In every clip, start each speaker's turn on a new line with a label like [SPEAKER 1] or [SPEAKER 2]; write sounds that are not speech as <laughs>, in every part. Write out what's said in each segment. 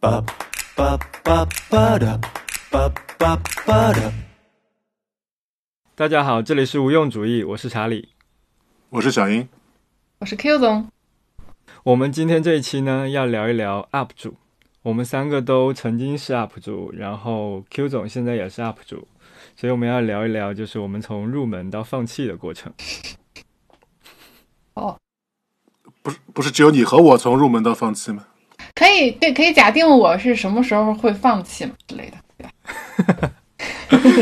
[SPEAKER 1] ba ba ba ba da ba ba ba da
[SPEAKER 2] 大家好，这里是无用主义，我是查理。
[SPEAKER 3] 我是小英，
[SPEAKER 4] 我是 Q 总，
[SPEAKER 2] 我们今天这一期呢，要聊一聊 UP 主。我们三个都曾经是 UP 主，然后 Q 总现在也是 UP 主，所以我们要聊一聊，就是我们从入门到放弃的过程。
[SPEAKER 4] 哦，
[SPEAKER 3] 不是不是只有你和我从入门到放弃吗？
[SPEAKER 4] 可以对，可以假定我是什么时候会放弃嘛之类的，对吧？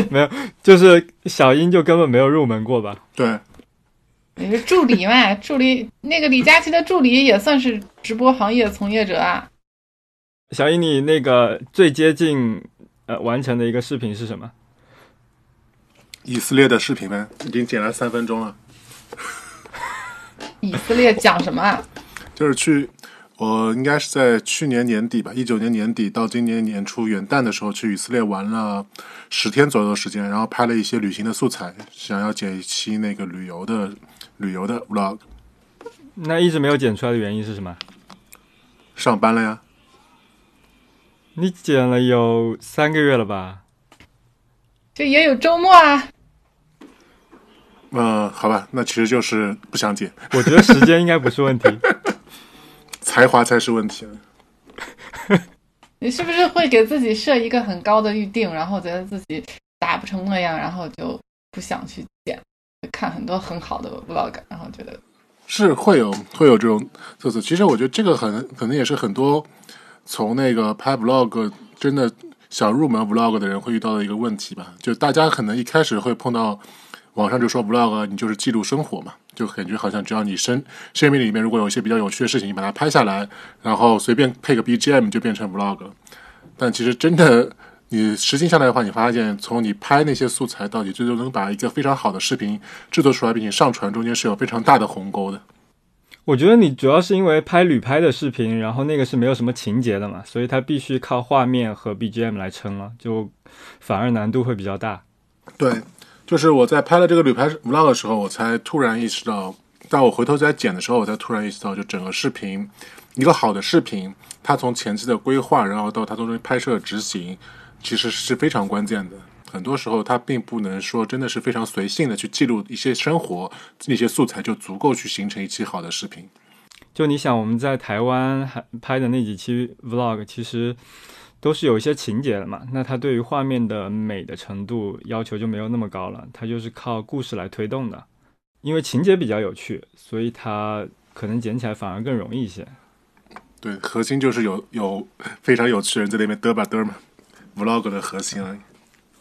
[SPEAKER 4] <laughs>
[SPEAKER 2] 没有，就是小英就根本没有入门过吧？
[SPEAKER 3] 对，
[SPEAKER 4] 你是助理嘛？助理那个李佳琦的助理也算是直播行业从业者啊。
[SPEAKER 2] 小英，你那个最接近呃完成的一个视频是什么？
[SPEAKER 3] 以色列的视频呗，已经剪了三分钟了，
[SPEAKER 4] 以色列讲什么啊？<laughs>
[SPEAKER 3] 就是去，我应该是在去年年底吧，一九年年底到今年年初元旦的时候去以色列玩了十天左右的时间，然后拍了一些旅行的素材，想要剪一期那个旅游的旅游的 vlog。
[SPEAKER 2] 那一直没有剪出来的原因是什么？
[SPEAKER 3] 上班了呀，
[SPEAKER 2] 你剪了有三个月了吧？
[SPEAKER 4] 就也有周末啊。
[SPEAKER 3] 嗯、好吧，那其实就是不想剪，
[SPEAKER 2] 我觉得时间应该不是问题。<laughs>
[SPEAKER 3] 才华才是问题。<laughs>
[SPEAKER 4] 你是不是会给自己设一个很高的预定，然后觉得自己打不成那样，然后就不想去剪？看很多很好的 vlog，然后觉得
[SPEAKER 3] 是会有会有这种特色。其实我觉得这个很可能也是很多从那个拍 vlog 真的想入门 vlog 的人会遇到的一个问题吧。就大家可能一开始会碰到网上就说 vlog 你就是记录生活嘛，就感觉好像只要你生生命里面如果有一些比较有趣的事情，你把它拍下来，然后随便配个 BGM 就变成 vlog。但其实真的你实行下来的话，你发现从你拍那些素材到你最终能把一个非常好的视频制作出来并且上传，中间是有非常大的鸿沟的。
[SPEAKER 2] 我觉得你主要是因为拍旅拍的视频，然后那个是没有什么情节的嘛，所以它必须靠画面和 BGM 来撑了，就反而难度会比较大。
[SPEAKER 3] 对，就是我在拍了这个旅拍 vlog 的时候，我才突然意识到，当我回头在剪的时候，我才突然意识到，就整个视频，一个好的视频，它从前期的规划，然后到它中间拍摄执行，其实是非常关键的。很多时候，它并不能说真的是非常随性的去记录一些生活，那些素材就足够去形成一期好的视频。
[SPEAKER 2] 就你想，我们在台湾还拍的那几期 vlog，其实都是有一些情节的嘛。那它对于画面的美的程度要求就没有那么高了，它就是靠故事来推动的。因为情节比较有趣，所以它可能剪起来反而更容易一些。
[SPEAKER 3] 对，核心就是有有非常有趣的人在那边嘚吧嘚嘛，vlog 的核心而已。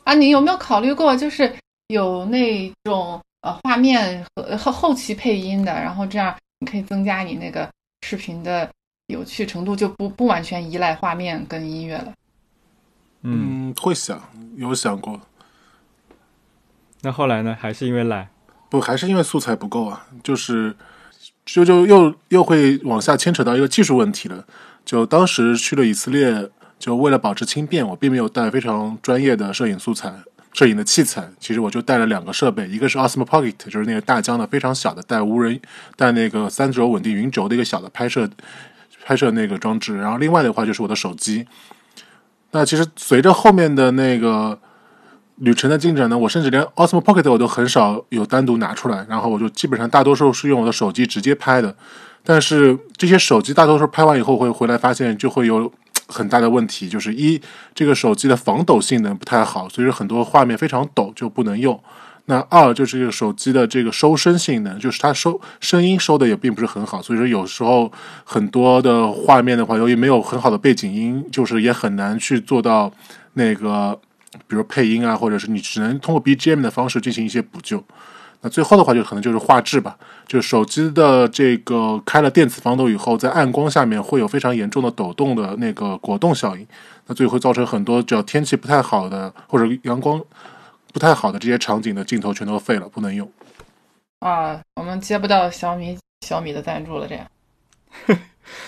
[SPEAKER 4] 啊，你有没有考虑过，就是有那种呃画面和后后期配音的，然后这样你可以增加你那个视频的有趣程度，就不不完全依赖画面跟音乐了。
[SPEAKER 2] 嗯，
[SPEAKER 3] 嗯，会想，有想过，
[SPEAKER 2] 那后来呢？还是因为懒。
[SPEAKER 3] 不，还是因为素材不够啊，就是就就又又会往下牵扯到一个技术问题了。就当时去了以色列，就为了保持轻便，我并没有带非常专业的摄影素材、摄影的器材。其实我就带了两个设备，一个是 Osmo Pocket，就是那个大疆的非常小的带无人带那个三轴稳定云轴的一个小的拍摄拍摄那个装置，然后另外的话就是我的手机。那其实随着后面的那个旅程的进展呢，我甚至连 Osmo Pocket 我都很少有单独拿出来，然后我就基本上大多数是用我的手机直接拍的。但是这些手机大多数拍完以后会回来发现就会有很大的问题，就是一这个手机的防抖性能不太好，所以说很多画面非常抖就不能用。那二就是这个手机的这个收声性能，就是它收声音收的也并不是很好，所以说有时候很多的画面的话，由于没有很好的背景音，就是也很难去做到那个，比如配音啊，或者是你只能通过 BGM 的方式进行一些补救。那最后的话，就可能就是画质吧，就是手机的这个开了电子防抖以后，在暗光下面会有非常严重的抖动的那个果冻效应，那最后会造成很多只要天气不太好的或者阳光不太好的这些场景的镜头全都废了，不能用。
[SPEAKER 4] 啊，我们接不到小米小米的赞助了，这样。<laughs>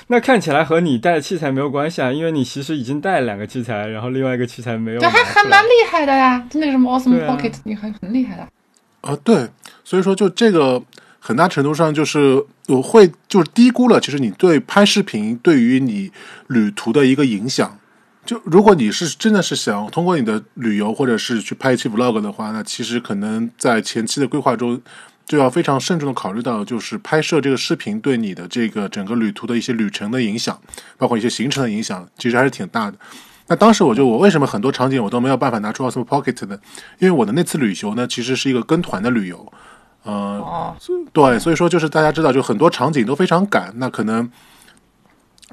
[SPEAKER 2] 那看起来和你带的器材没有关系啊，因为你其实已经带了两个器材，然后另外一个器材没有
[SPEAKER 4] 对，
[SPEAKER 2] 拿出来。
[SPEAKER 4] 还还蛮厉害的呀，那个什么
[SPEAKER 2] Awesome
[SPEAKER 4] Pocket，、你还很厉害的。
[SPEAKER 3] 啊，对，所以说就这个很大程度上就是我会就是低估了，其实你对拍视频对于你旅途的一个影响。就如果你是真的是想通过你的旅游或者是去拍一期 vlog 的话，那其实可能在前期的规划中就要非常慎重的考虑到，就是拍摄这个视频对你的这个整个旅途的一些旅程的影响，包括一些行程的影响，其实还是挺大的。那当时我就我为什么很多场景我都没有办法拿出 Osmo Pocket 呢？因为我的那次旅游呢，其实是一个跟团的旅游，呃，对，所以说就是大家知道，就很多场景都非常赶，那可能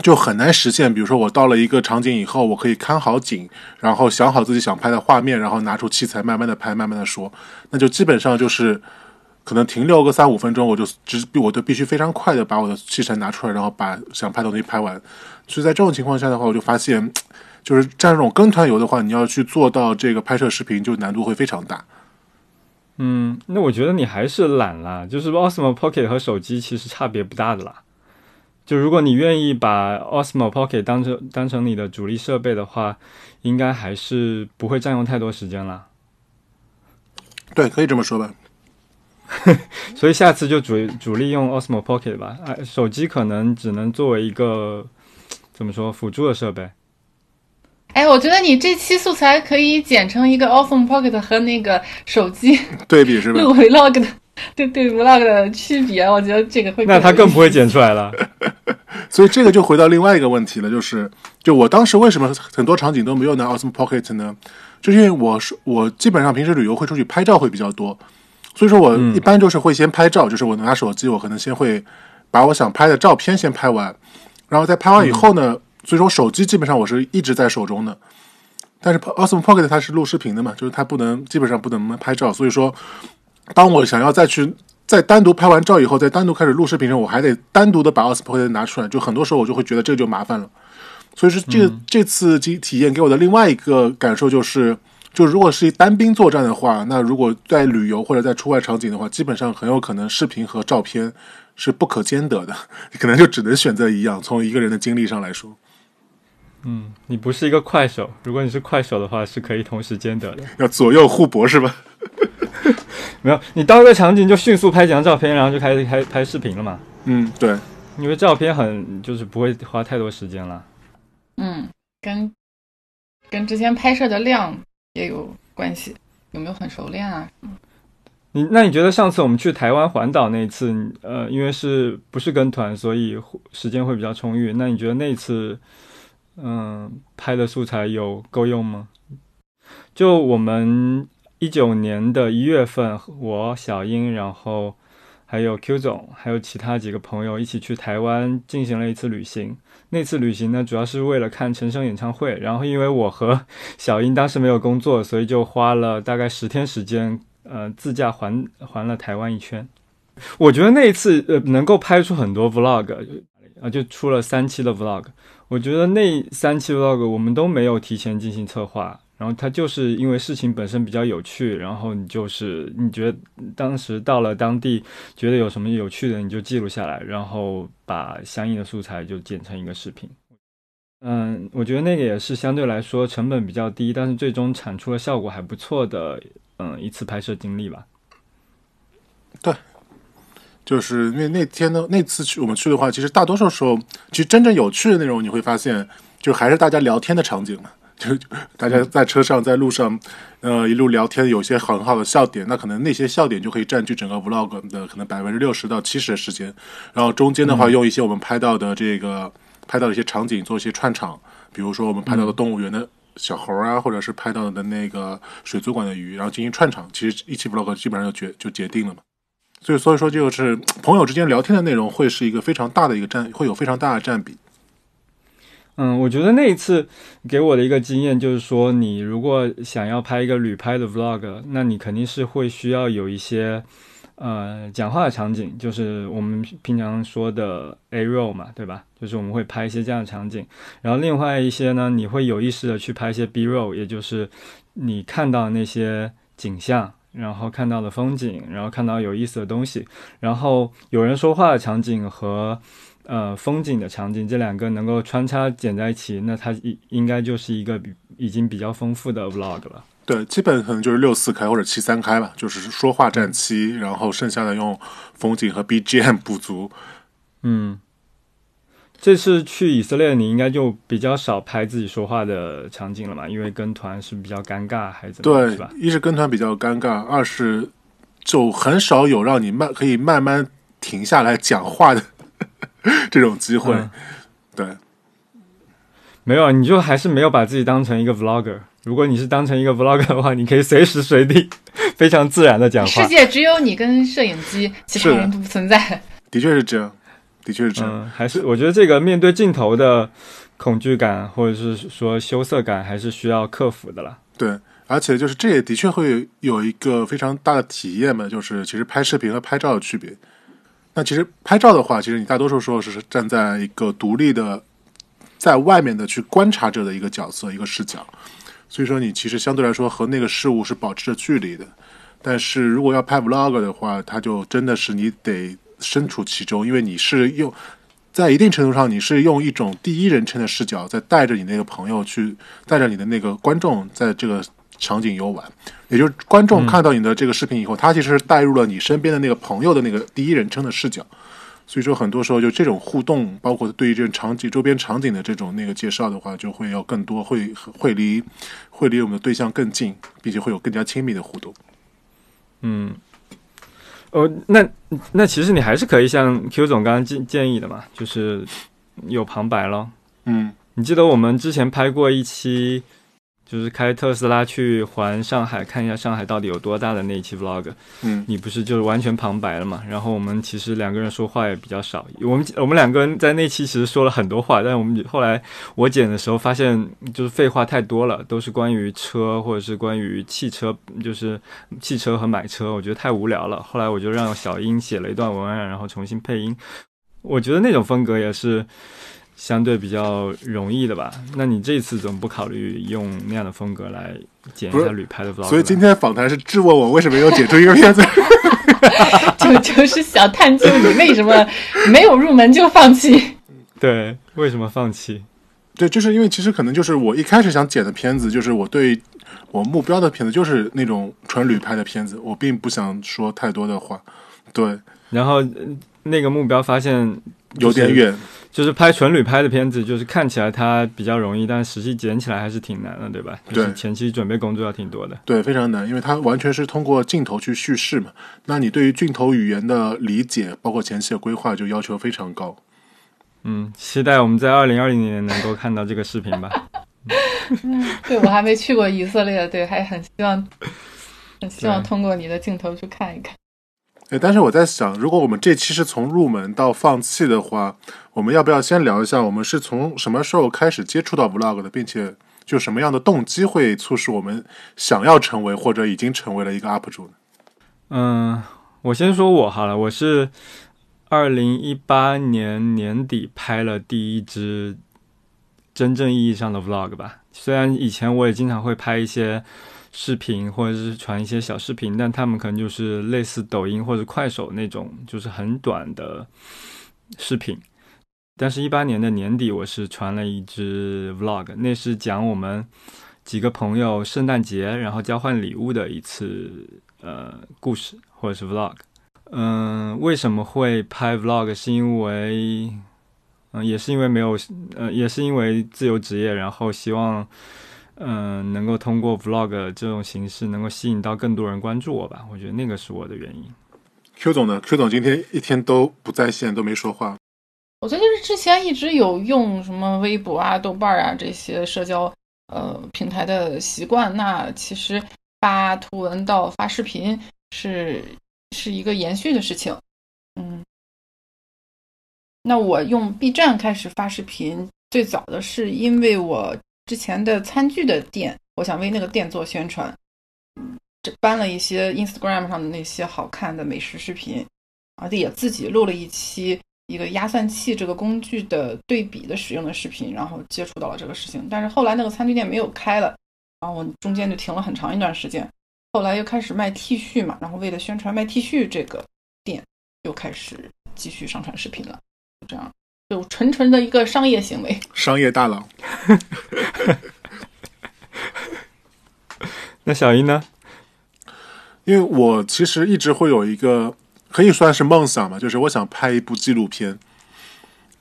[SPEAKER 3] 就很难实现。比如说我到了一个场景以后，我可以看好景，然后想好自己想拍的画面，然后拿出器材慢慢的拍，慢慢的说，那就基本上就是可能停留个三五分钟，我就只我就必须非常快的把我的器材拿出来，然后把想拍的东西拍完。所以在这种情况下的话，我就发现，就是像这种跟团游的话，你要去做到这个拍摄视频，就难度会非常大。
[SPEAKER 2] 嗯，那我觉得你还是懒啦。就是 Osmo Pocket 和手机其实差别不大的啦。就如果你愿意把 Osmo Pocket 当成当成你的主力设备的话，应该还是不会占用太多时间了。
[SPEAKER 3] 对，可以这么说吧。<laughs>
[SPEAKER 2] 所以下次就主主力用 Osmo Pocket 吧。哎，手机可能只能作为一个怎么说辅助的设备。
[SPEAKER 4] 哎，我觉得你这期素材可以剪成一个 Osmo Pocket 和那个手机
[SPEAKER 3] 对比是吧？<laughs>
[SPEAKER 4] 录 vlog 的，<laughs> 对对 vlog 的区别，我觉得这个会
[SPEAKER 2] 那他更不会剪出来了。<laughs>
[SPEAKER 3] 所以这个就回到另外一个问题了，就是就我当时为什么很多场景都没有拿 Awesome Pocket 呢？就是因为我是我基本上平时旅游会出去拍照会比较多，所以说我
[SPEAKER 2] 嗯
[SPEAKER 3] 一般就是会先拍照，就是我拿手机，我可能先会把我想拍的照片先拍完，然后在拍完以后呢，所以说手机基本上我是一直在手中的。但是 Awesome Pocket 它是录视频的嘛，就是它不能基本上不能拍照，所以说当我想要再去再单独拍完照以后，再单独开始录视频的时候，我还得单独的把 Pocket 拿出来，就很多时候我就会觉得这就麻烦了。所以说这个、这次体体验给我的另外一个感受就是，就如果是单兵作战的话，那如果在旅游或者在出外场景的话，基本上很有可能视频和照片是不可兼得的，你 <laughs> 可能就只能选择一样。从一个人的经历上来说，
[SPEAKER 2] 嗯，你不是一个快手，如果你是快手的话，是可以同时兼得的。
[SPEAKER 3] 要左右互搏是吧？<laughs>
[SPEAKER 2] 没有，你到一个场景就迅速拍几张照片，然后就开始拍拍视频了嘛。
[SPEAKER 3] 嗯，对。
[SPEAKER 2] 因为照片很就是不会花太多时间了。
[SPEAKER 4] 嗯，跟跟之前拍摄的量也有关系，有没有很熟练啊？
[SPEAKER 2] 你那你觉得上次我们去台湾环岛那一次，呃，因为是不是跟团，所以时间会比较充裕。那你觉得那一次，嗯、拍的素材有够用吗？就我们一九年的一月份，我小英，然后还有 Q 总，还有其他几个朋友一起去台湾进行了一次旅行。那次旅行呢，主要是为了看陈升演唱会。然后因为我和小英当时没有工作，所以就花了大概十天时间，呃，自驾环环了台湾一圈。我觉得那一次呃能够拍出很多 vlog，啊，就出了三期的 vlog。我觉得那三期 vlog 我们都没有提前进行策划，然后它就是因为事情本身比较有趣，然后你就是你觉得当时到了当地，觉得有什么有趣的你就记录下来，然后把相应的素材就剪成一个视频。嗯，我觉得那个也是相对来说成本比较低，但是最终产出了效果还不错的，嗯，一次拍摄经历吧。
[SPEAKER 3] 对就是因为那天呢，那次去我们去的话，其实大多数时候，其实真正有趣的内容，你会发现，就还是大家聊天的场景嘛。就 <laughs> 就大家在车上、在路上，呃，一路聊天，有些很好的笑点，那可能那些笑点就可以占据整个 vlog 的可能百分之六十到七十的时间。然后中间的话，用一些我们拍到的这个拍到的一些场景做一些串场，比如说我们拍到的动物园的小猴啊，或者是拍到的那个水族馆的鱼，然后进行串场。其实一期 vlog 基本上就决就决定了嘛。所以所以说，就是朋友之间聊天的内容会是一个非常大的一个占，会有非常大的占比。
[SPEAKER 2] 嗯，我觉得那一次给我的一个经验就是说，你如果想要拍一个旅拍的 vlog，那你肯定是会需要有一些呃讲话的场景，就是我们平常说的 A roll 嘛，对吧？就是我们会拍一些这样的场景。然后另外一些呢，你会有意识的去拍一些 B roll，也就是你看到那些景象。然后看到的风景，然后看到有意思的东西，然后有人说话的场景和呃风景的场景，这两个能够穿插剪在一起，那它应应该就是一个比已经比较丰富的 vlog 了。
[SPEAKER 3] 对，基本可能就是六四开或者七三开吧，就是说话占七，然后剩下的用风景和 BGM 补足。
[SPEAKER 2] 嗯，这次去以色列，你应该就比较少拍自己说话的场景了嘛？因为跟团是比较尴尬，还是怎么？
[SPEAKER 3] 对
[SPEAKER 2] 是吧？，
[SPEAKER 3] 一是跟团比较尴尬，二是就很少有让你慢可以慢慢停下来讲话的 <laughs> 这种机会。
[SPEAKER 2] 嗯
[SPEAKER 3] 对，
[SPEAKER 2] 没有，你就还是没有把自己当成一个 vlogger。如果你是当成一个 vlogger 的话，你可以随时随地非常自然的讲话
[SPEAKER 4] 世。界只有你跟摄影机，其他人都不存在。
[SPEAKER 3] 的确是这样，的确是这样。
[SPEAKER 2] 嗯，还是我觉得这个面对镜头的恐惧感，或者是说羞涩感，还是需要克服的啦。
[SPEAKER 3] 对，而且就是这也的确会有一个非常大的体验嘛，就是其实拍视频和拍照的区别。那其实拍照的话，其实你大多数时候是站在一个独立的，在外面的去观察者的一个角色、一个视角，所以说你其实相对来说和那个事物是保持着距离的。但是如果要拍 vlog 的话，它就真的是你得身处其中，因为你是用在一定程度上，你是用一种第一人称的视角，在带着你那个朋友去，带着你的那个观众在这个场景游玩。也就是观众看到你的这个视频以后，他其实是带入了你身边的那个朋友的那个第一人称的视角。所以说，很多时候就这种互动，包括对于这种场景、周边场景的这种那个介绍的话，就会要更多，会会离会离我们的对象更近，并且会有更加亲密的互动。
[SPEAKER 2] 嗯，哦，那那其实你还是可以像 Q 总刚刚建建议的嘛，就是有旁白咯。
[SPEAKER 3] 嗯，
[SPEAKER 2] 你记得我们之前拍过一期，就是开特斯拉去环上海，看一下上海到底有多大的那一期 vlog。
[SPEAKER 3] 嗯，
[SPEAKER 2] 你不是就是完全旁白了嘛？然后我们其实两个人说话也比较少，我们我们两个人在那期其实说了很多话，但是我们后来我剪的时候发现就是废话太多了，都是关于车或者是关于汽车，就是汽车和买车，我觉得太无聊了。后来我就让小英写了一段文案，然后重新配音。我觉得那种风格也是相对比较容易的吧？那你这次怎么不考虑用那样的风格来剪一下旅拍的 vlog？
[SPEAKER 3] 所以今天的访谈是质问我为什么又剪出一个片子。<laughs>
[SPEAKER 4] 就就是想探究你为什么没有入门就放弃。<laughs>
[SPEAKER 2] 对为什么放弃？
[SPEAKER 3] 对，就是因为其实可能就是我一开始想剪的片子，就是我对我目标的片子就是那种纯旅拍的片子，我并不想说太多的话。对，
[SPEAKER 2] 然后呃那个目标发现
[SPEAKER 3] 有点，远。
[SPEAKER 2] 就是拍纯旅拍的片子，就是看起来它比较容易，但实际剪起来还是挺难的，对吧？就是
[SPEAKER 3] 对
[SPEAKER 2] 前期准备工作要挺多的。
[SPEAKER 3] 对，非常难，因为它完全是通过镜头去叙事嘛。那你对于镜头语言的理解，包括前期的规划，就要求非常高。
[SPEAKER 2] 嗯，期待我们在二零二零年能够看到这个视频吧。<laughs>
[SPEAKER 4] 对我还没去过以色列，对，还很希望，很希望通过你的镜头去看一看。
[SPEAKER 3] 哎，但是我在想，如果我们这期是从入门到放弃的话，我们要不要先聊一下，我们是从什么时候开始接触到 vlog 的，并且就什么样的动机会促使我们想要成为或者已经成为了一个 UP 主呢？
[SPEAKER 2] 嗯，我先说我好了，我是二零一八年年底拍了第一支真正意义上的 vlog 吧。虽然以前我也经常会拍一些视频或者是传一些小视频，但他们可能就是类似抖音或者快手那种，就是很短的视频。但是，一八年的年底，我是传了一支 vlog，那是讲我们几个朋友圣诞节然后交换礼物的一次呃故事或者是 vlog。嗯，为什么会拍 vlog？是因为，嗯、也是因为没有，呃，也是因为自由职业，然后希望，嗯、能够通过 vlog 这种形式，能够吸引到更多人关注我吧。我觉得那个是我的原因。
[SPEAKER 3] Q 总呢？Q 总今天一天都不在线，都没说话。
[SPEAKER 4] 我觉得就是之前一直有用什么微博啊、豆瓣啊这些社交呃平台的习惯，那其实发图文到发视频是是一个延续的事情。嗯，那我用 B 站开始发视频，最早的是因为我之前的餐具的店，我想为那个店做宣传，这搬了一些 Instagram 上的那些好看的美食视频，而且也自己录了一期。一个压蒜器这个工具的对比的使用的视频，然后接触到了这个事情。但是后来那个餐具店没有开了，然后我中间就停了很长一段时间。后来又开始卖 T 恤嘛，然后为了宣传卖 T 恤这个店，又开始继续上传视频了。就这样，就纯纯的一个商业行为。<laughs>
[SPEAKER 3] 商业大佬，<laughs>
[SPEAKER 2] 那小英呢？
[SPEAKER 3] 因为我其实一直会有一个可以算是梦想吧，就是我想拍一部纪录片。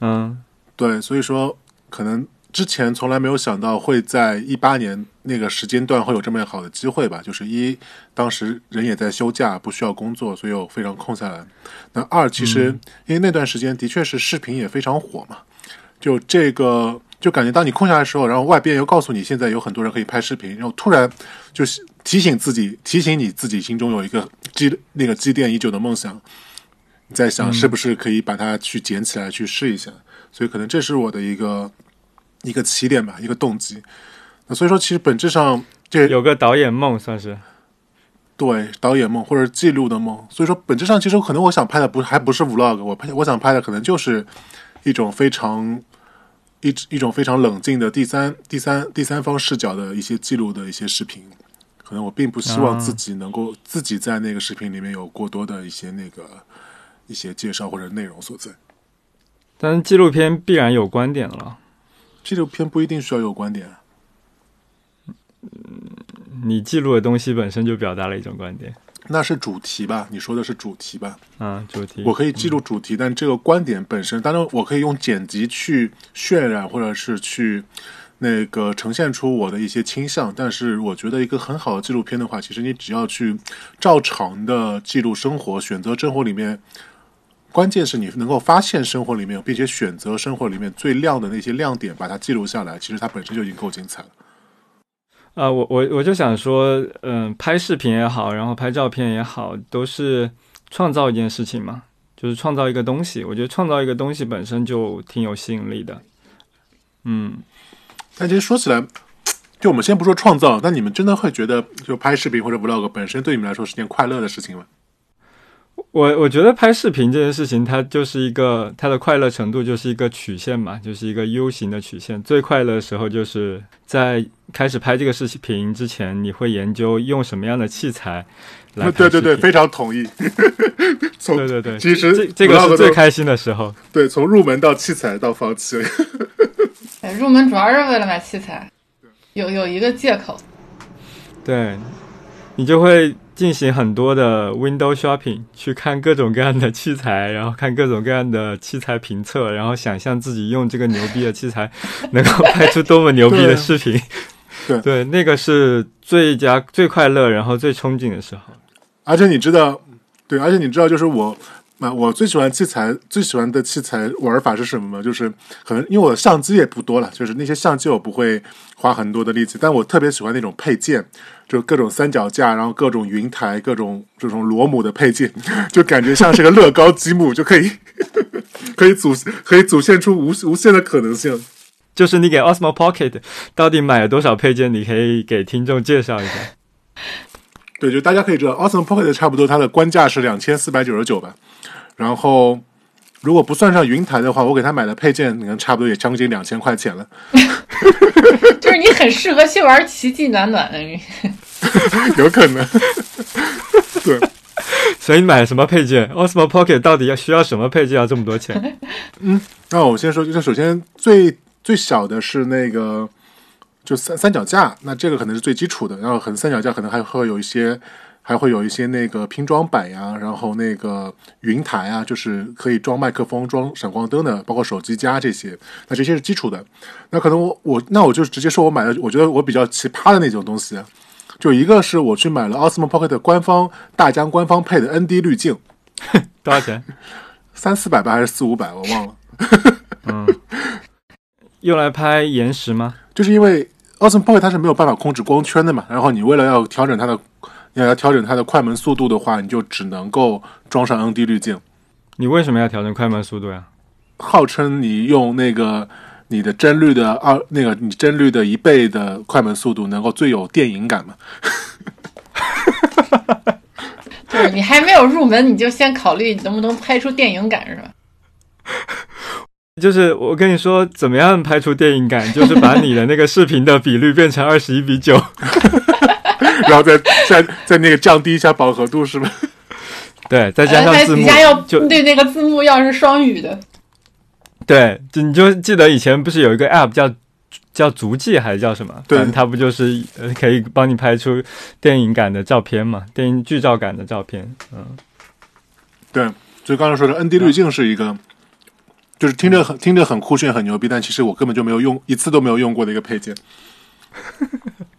[SPEAKER 2] 嗯
[SPEAKER 3] 对，所以说可能之前从来没有想到会在一八年那个时间段会有这么好的机会吧。就是一，当时人也在休假，不需要工作，所以我非常空下来。那二，其实因为那段时间的确是视频也非常火嘛，就这个就感觉当你空下来的时候，然后外边又告诉你现在有很多人可以拍视频，然后突然就是提醒自己，提醒你自己心中有一个积那个积淀已久的梦想。你在想是不是可以把它去捡起来去试一下，所以可能这是我的一个一个起点吧，一个动机。那所以说，其实本质上这
[SPEAKER 2] 有个导演梦算是。
[SPEAKER 3] 对导演梦或者记录的梦，所以说本质上其实可能我想拍的不还不是 vlog，我拍我想拍的可能就是一种非常一一种非常冷静的第三第三第三方视角的一些记录的一些视频。可能我并不希望自己能够自己在那个视频里面有过多的一些那个。一些介绍或者内容所在，
[SPEAKER 2] 但是纪录片必然有观点了。
[SPEAKER 3] 纪录片不一定需要有观点。
[SPEAKER 2] 你记录的东西本身就表达了一种观点。
[SPEAKER 3] 那是主题吧？你说的是主题吧？
[SPEAKER 2] 啊，主题。
[SPEAKER 3] 我可以记录主题，但这个观点本身，当然我可以用剪辑去渲染，或者是去那个呈现出我的一些倾向。但是我觉得一个很好的纪录片的话，其实你只要去照常的记录生活，选择生活里面。关键是你能够发现生活里面，并且选择生活里面最亮的那些亮点，把它记录下来。其实它本身就已经够精彩了。
[SPEAKER 2] 啊，我我我就想说，嗯，拍视频也好，然后拍照片也好，都是创造一件事情嘛，就是创造一个东西。我觉得创造一个东西本身就挺有吸引力的。嗯，
[SPEAKER 3] 但其实说起来，就我们先不说创造，那你们真的会觉得，就拍视频或者 vlog 本身对你们来说是件快乐的事情吗？
[SPEAKER 2] 我我觉得拍视频这件事情，它就是一个它的快乐程度就是一个曲线嘛，就是一个 U 型的曲线。最快乐的时候就是在开始拍这个视频之前，你会研究用什么样的器材来。
[SPEAKER 3] 对对对，非常同意。
[SPEAKER 2] 对对对，
[SPEAKER 3] 其实
[SPEAKER 2] 这这个是最开心的时候。
[SPEAKER 3] 对，从入门到器材到放弃。<laughs>
[SPEAKER 4] 入门主要是为了买器材，有有一个借口。
[SPEAKER 2] 对，你就会。进行很多的 window shopping，去看各种各样的器材，然后看各种各样的器材评测，然后想象自己用这个牛逼的器材能够拍出多么牛逼的 <laughs> 视频。
[SPEAKER 3] 对 <laughs>
[SPEAKER 2] 对，那个是最佳、最快乐，然后最憧憬的时候。
[SPEAKER 3] 而且你知道，对，而且你知道，就是我。那我最喜欢器材，最喜欢的器材玩法是什么吗？就是可能因为我的相机也不多了，就是那些相机我不会花很多的力气，但我特别喜欢那种配件，就各种三脚架，然后各种云台，各种这种螺母的配件，就感觉像是个乐高积木，就可以 <laughs> 可以组可以组现出无无限的可能性。
[SPEAKER 2] 就是你给 Osmo Pocket 到底买了多少配件？你可以给听众介绍一下。
[SPEAKER 3] 对，就大家可以知道，Osmo Pocket 差不多它的官价是两千四百九十九吧。然后，如果不算上云台的话，我给他买的配件，可能差不多也将近两千块钱了。<laughs>
[SPEAKER 4] 就是你很适合去玩奇迹暖暖的，<laughs>
[SPEAKER 3] 有可能。<laughs> 对，
[SPEAKER 2] 所以你买什么配件？Osmo Pocket 到底要需要什么配件要这么多钱？
[SPEAKER 3] 嗯，那我先说，就是首先最最小的是那个就三三脚架，那这个可能是最基础的。然后可能三脚架可能还会有一些。还会有一些那个拼装板呀，然后那个云台啊，就是可以装麦克风、装闪光灯的，包括手机架这些。那这些是基础的。那可能我我那我就直接说我买的，我觉得我比较奇葩的那种东西，就一个是我去买了 Osmo Pocket 官方大疆官方配的 ND 滤镜，<laughs>
[SPEAKER 2] 多少钱？
[SPEAKER 3] 三四百吧，还是四五百？我忘了。
[SPEAKER 2] 嗯，<laughs> 用来拍延时吗？
[SPEAKER 3] 就是因为 Osmo Pocket 它是没有办法控制光圈的嘛，然后你为了要调整它的。要要调整它的快门速度的话，你就只能够装上 ND 滤镜。
[SPEAKER 2] 你为什么要调整快门速度呀？
[SPEAKER 3] 号称你用那个你的帧率的二那个你帧率的一倍的快门速度，能够最有电影感嘛？<laughs>
[SPEAKER 4] 就是你还没有入门，你就先考虑能不能拍出电影感，是吧？<laughs>
[SPEAKER 2] 就是我跟你说，怎么样拍出电影感，就是把你的那个视频的比率变成二十一比九。<laughs>
[SPEAKER 3] 然后再再再那个降低一下饱和度是吧？<laughs>
[SPEAKER 2] 对，再加上字幕，
[SPEAKER 4] 就对那个字幕要是双语的。
[SPEAKER 2] 对，就你就记得以前不是有一个 app 叫叫足迹还是叫什么？
[SPEAKER 3] 对，
[SPEAKER 2] 它不就是可以帮你拍出电影感的照片嘛？电影剧照感的照片。嗯，
[SPEAKER 3] 对，就刚才说的 ND 滤镜是一个就是听着很听着很酷炫很牛逼，但其实我根本就没有用一次都没有用过的一个配件。<laughs>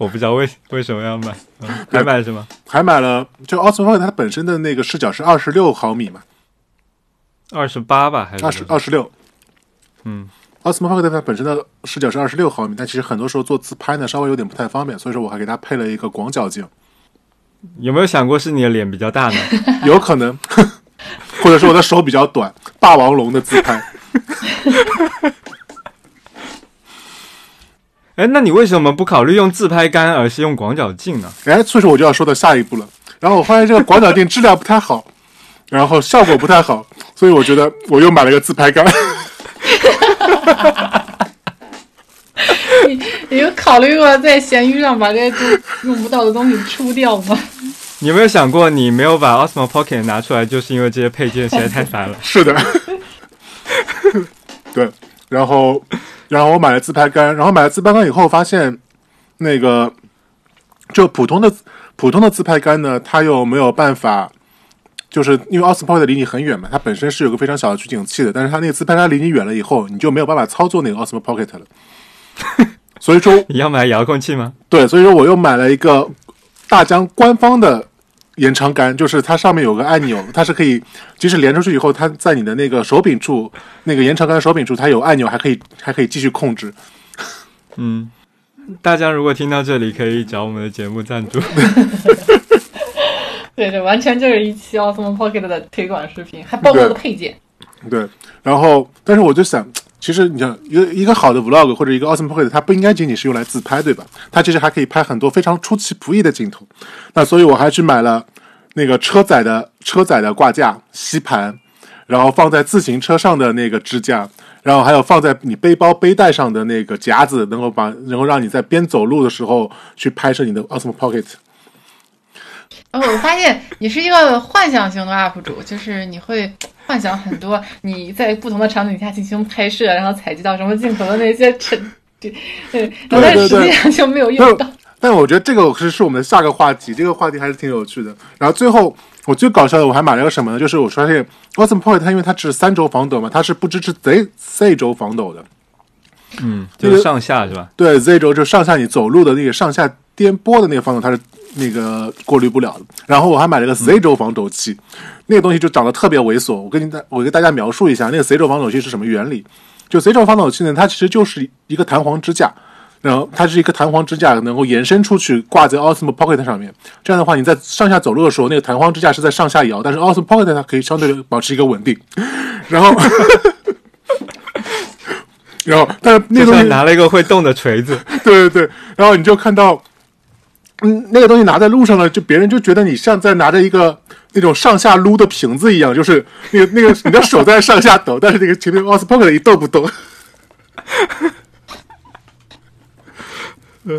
[SPEAKER 2] 我不知道为为什么要买，嗯、还买了什么？
[SPEAKER 3] 还买了，就奥斯曼它本身的那个视角是二十六毫米嘛，
[SPEAKER 2] 二十八吧，还是
[SPEAKER 3] 二十二十六。
[SPEAKER 2] 嗯
[SPEAKER 3] ，Osmo Pocket 它本身的视角是二十六毫米，但其实很多时候做自拍呢稍微有点不太方便，所以说我还给它配了一个广角镜，
[SPEAKER 2] 有没有想过是你的脸比较大呢？<laughs>
[SPEAKER 3] 有可能，<laughs> 或者是我的手比较短，霸王龙的自拍。<laughs>
[SPEAKER 2] 哎，那你为什么不考虑用自拍杆，而是用广角镜呢？
[SPEAKER 3] 哎，所以说我就要说到下一步了。然后我发现这个广角镜质量不太好，<laughs> 然后效果不太好，所以我觉得我又买了一个自拍杆。
[SPEAKER 4] 你你有考虑过在闲鱼上把这些都用不到的东西出掉吗？
[SPEAKER 2] 你有没有想过，你没有把 Osmo Pocket 拿出来，就是因为这些配件实在太烦了？<laughs>
[SPEAKER 3] 是的，<laughs> 对。然后，然后我买了自拍杆，然后买了自拍杆以后，发现那个就普通的普通的自拍杆呢，它又没有办法，就是因为 Osmo Pocket 离你很远嘛，它本身是有个非常小的取景器的，但是它那个自拍杆离你远了以后，你就没有办法操作那个 Osmo Pocket 了。<laughs> 所以说，
[SPEAKER 2] 你要买遥控器吗？
[SPEAKER 3] 对，所以说我又买了一个大疆官方的延长杆，就是它上面有个按钮，它是可以即使连出去以后，它在你的那个手柄处，那个延长杆的手柄处，它有按钮，还可以还可以继续控制。
[SPEAKER 2] 嗯，大家如果听到这里，可以找我们的节目赞助。<laughs>
[SPEAKER 4] 对，对完全就是一期 Osmo Pocket 的推广视频，还包括了配件。
[SPEAKER 3] 对，然后但是我就想，其实你想一个一个好的 Vlog 或者一个 Osmo Pocket，它不应该仅仅是用来自拍，对吧？它其实还可以拍很多非常出其不意的镜头。那所以我还去买了那个车载的车载的挂架、吸盘，然后放在自行车上的那个支架，然后还有放在你背包背带上的那个夹子，能够把能够让你在边走路的时候去拍摄你的 Osmo Pocket。
[SPEAKER 4] 然后我发现你是一个幻想型的 UP 主，就是你会幻想很多你在不同的场景下进行拍摄，然后采集到什么镜头的那些成，对对，然后但是实际上就没有用到。
[SPEAKER 3] 但我觉得这个是是我们的下个话题，这个话题还是挺有趣的。然后最后我最搞笑的，我还买了个什么呢？就是我发现 Osmo Pocket 它因为它只是三轴防抖嘛，它是不支持 Z Z 轴防抖的。
[SPEAKER 2] 嗯，就是上下是吧？
[SPEAKER 3] 对，Z 轴就上下你走路的那个上下颠簸的那个防抖，它是那个过滤不了的。然后我还买了个 Z 轴防抖器，那个东西就长得特别猥琐。我跟你大我给大家描述一下，那个 Z 轴防抖器是什么原理？就 Z 轴防抖器呢，它其实就是一个弹簧支架。然后它是一个弹簧支架，能够延伸出去挂在 Osmo Pocket 上面。这样的话，你在上下走路的时候，那个弹簧支架是在上下摇，但是 Osmo Pocket 它可以相对保持一个稳定。然后，<laughs> 然后，但是那个东西
[SPEAKER 2] 拿了一个会动的锤子，<laughs>
[SPEAKER 3] 对对对，然后你就看到，嗯，那个东西拿在路上呢，就别人就觉得你像在拿着一个那种上下撸的瓶子一样，就是那个那个你的手在上下抖，但是那个前面 Osmo Pocket 一动不动。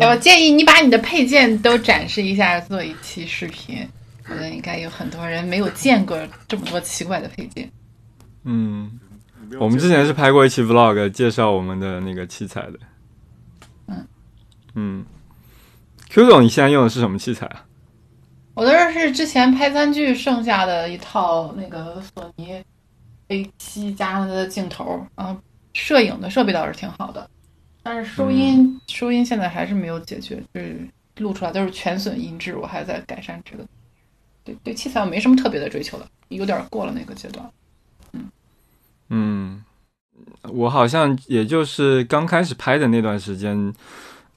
[SPEAKER 4] 哎，我建议你把你的配件都展示一下，做一期视频。我觉得应该有很多人没有见过这么多奇怪的配件。
[SPEAKER 2] 嗯，我们之前是拍过一期 vlog 介绍我们的那个器材的。
[SPEAKER 4] 嗯
[SPEAKER 2] 嗯，Q 总，你现在用的是什么器材啊？
[SPEAKER 4] 我的是之前拍餐具剩下的一套那个索尼 A 七加它的镜头，然后摄影的设备倒是挺好的。但是收音、收音现在还是没有解决，就是录出来都是全损音质，我还在改善这个。对对，器材我没什么特别的追求了，有点过了那个阶段。
[SPEAKER 2] 嗯嗯，我好像也就是刚开始拍的那段时间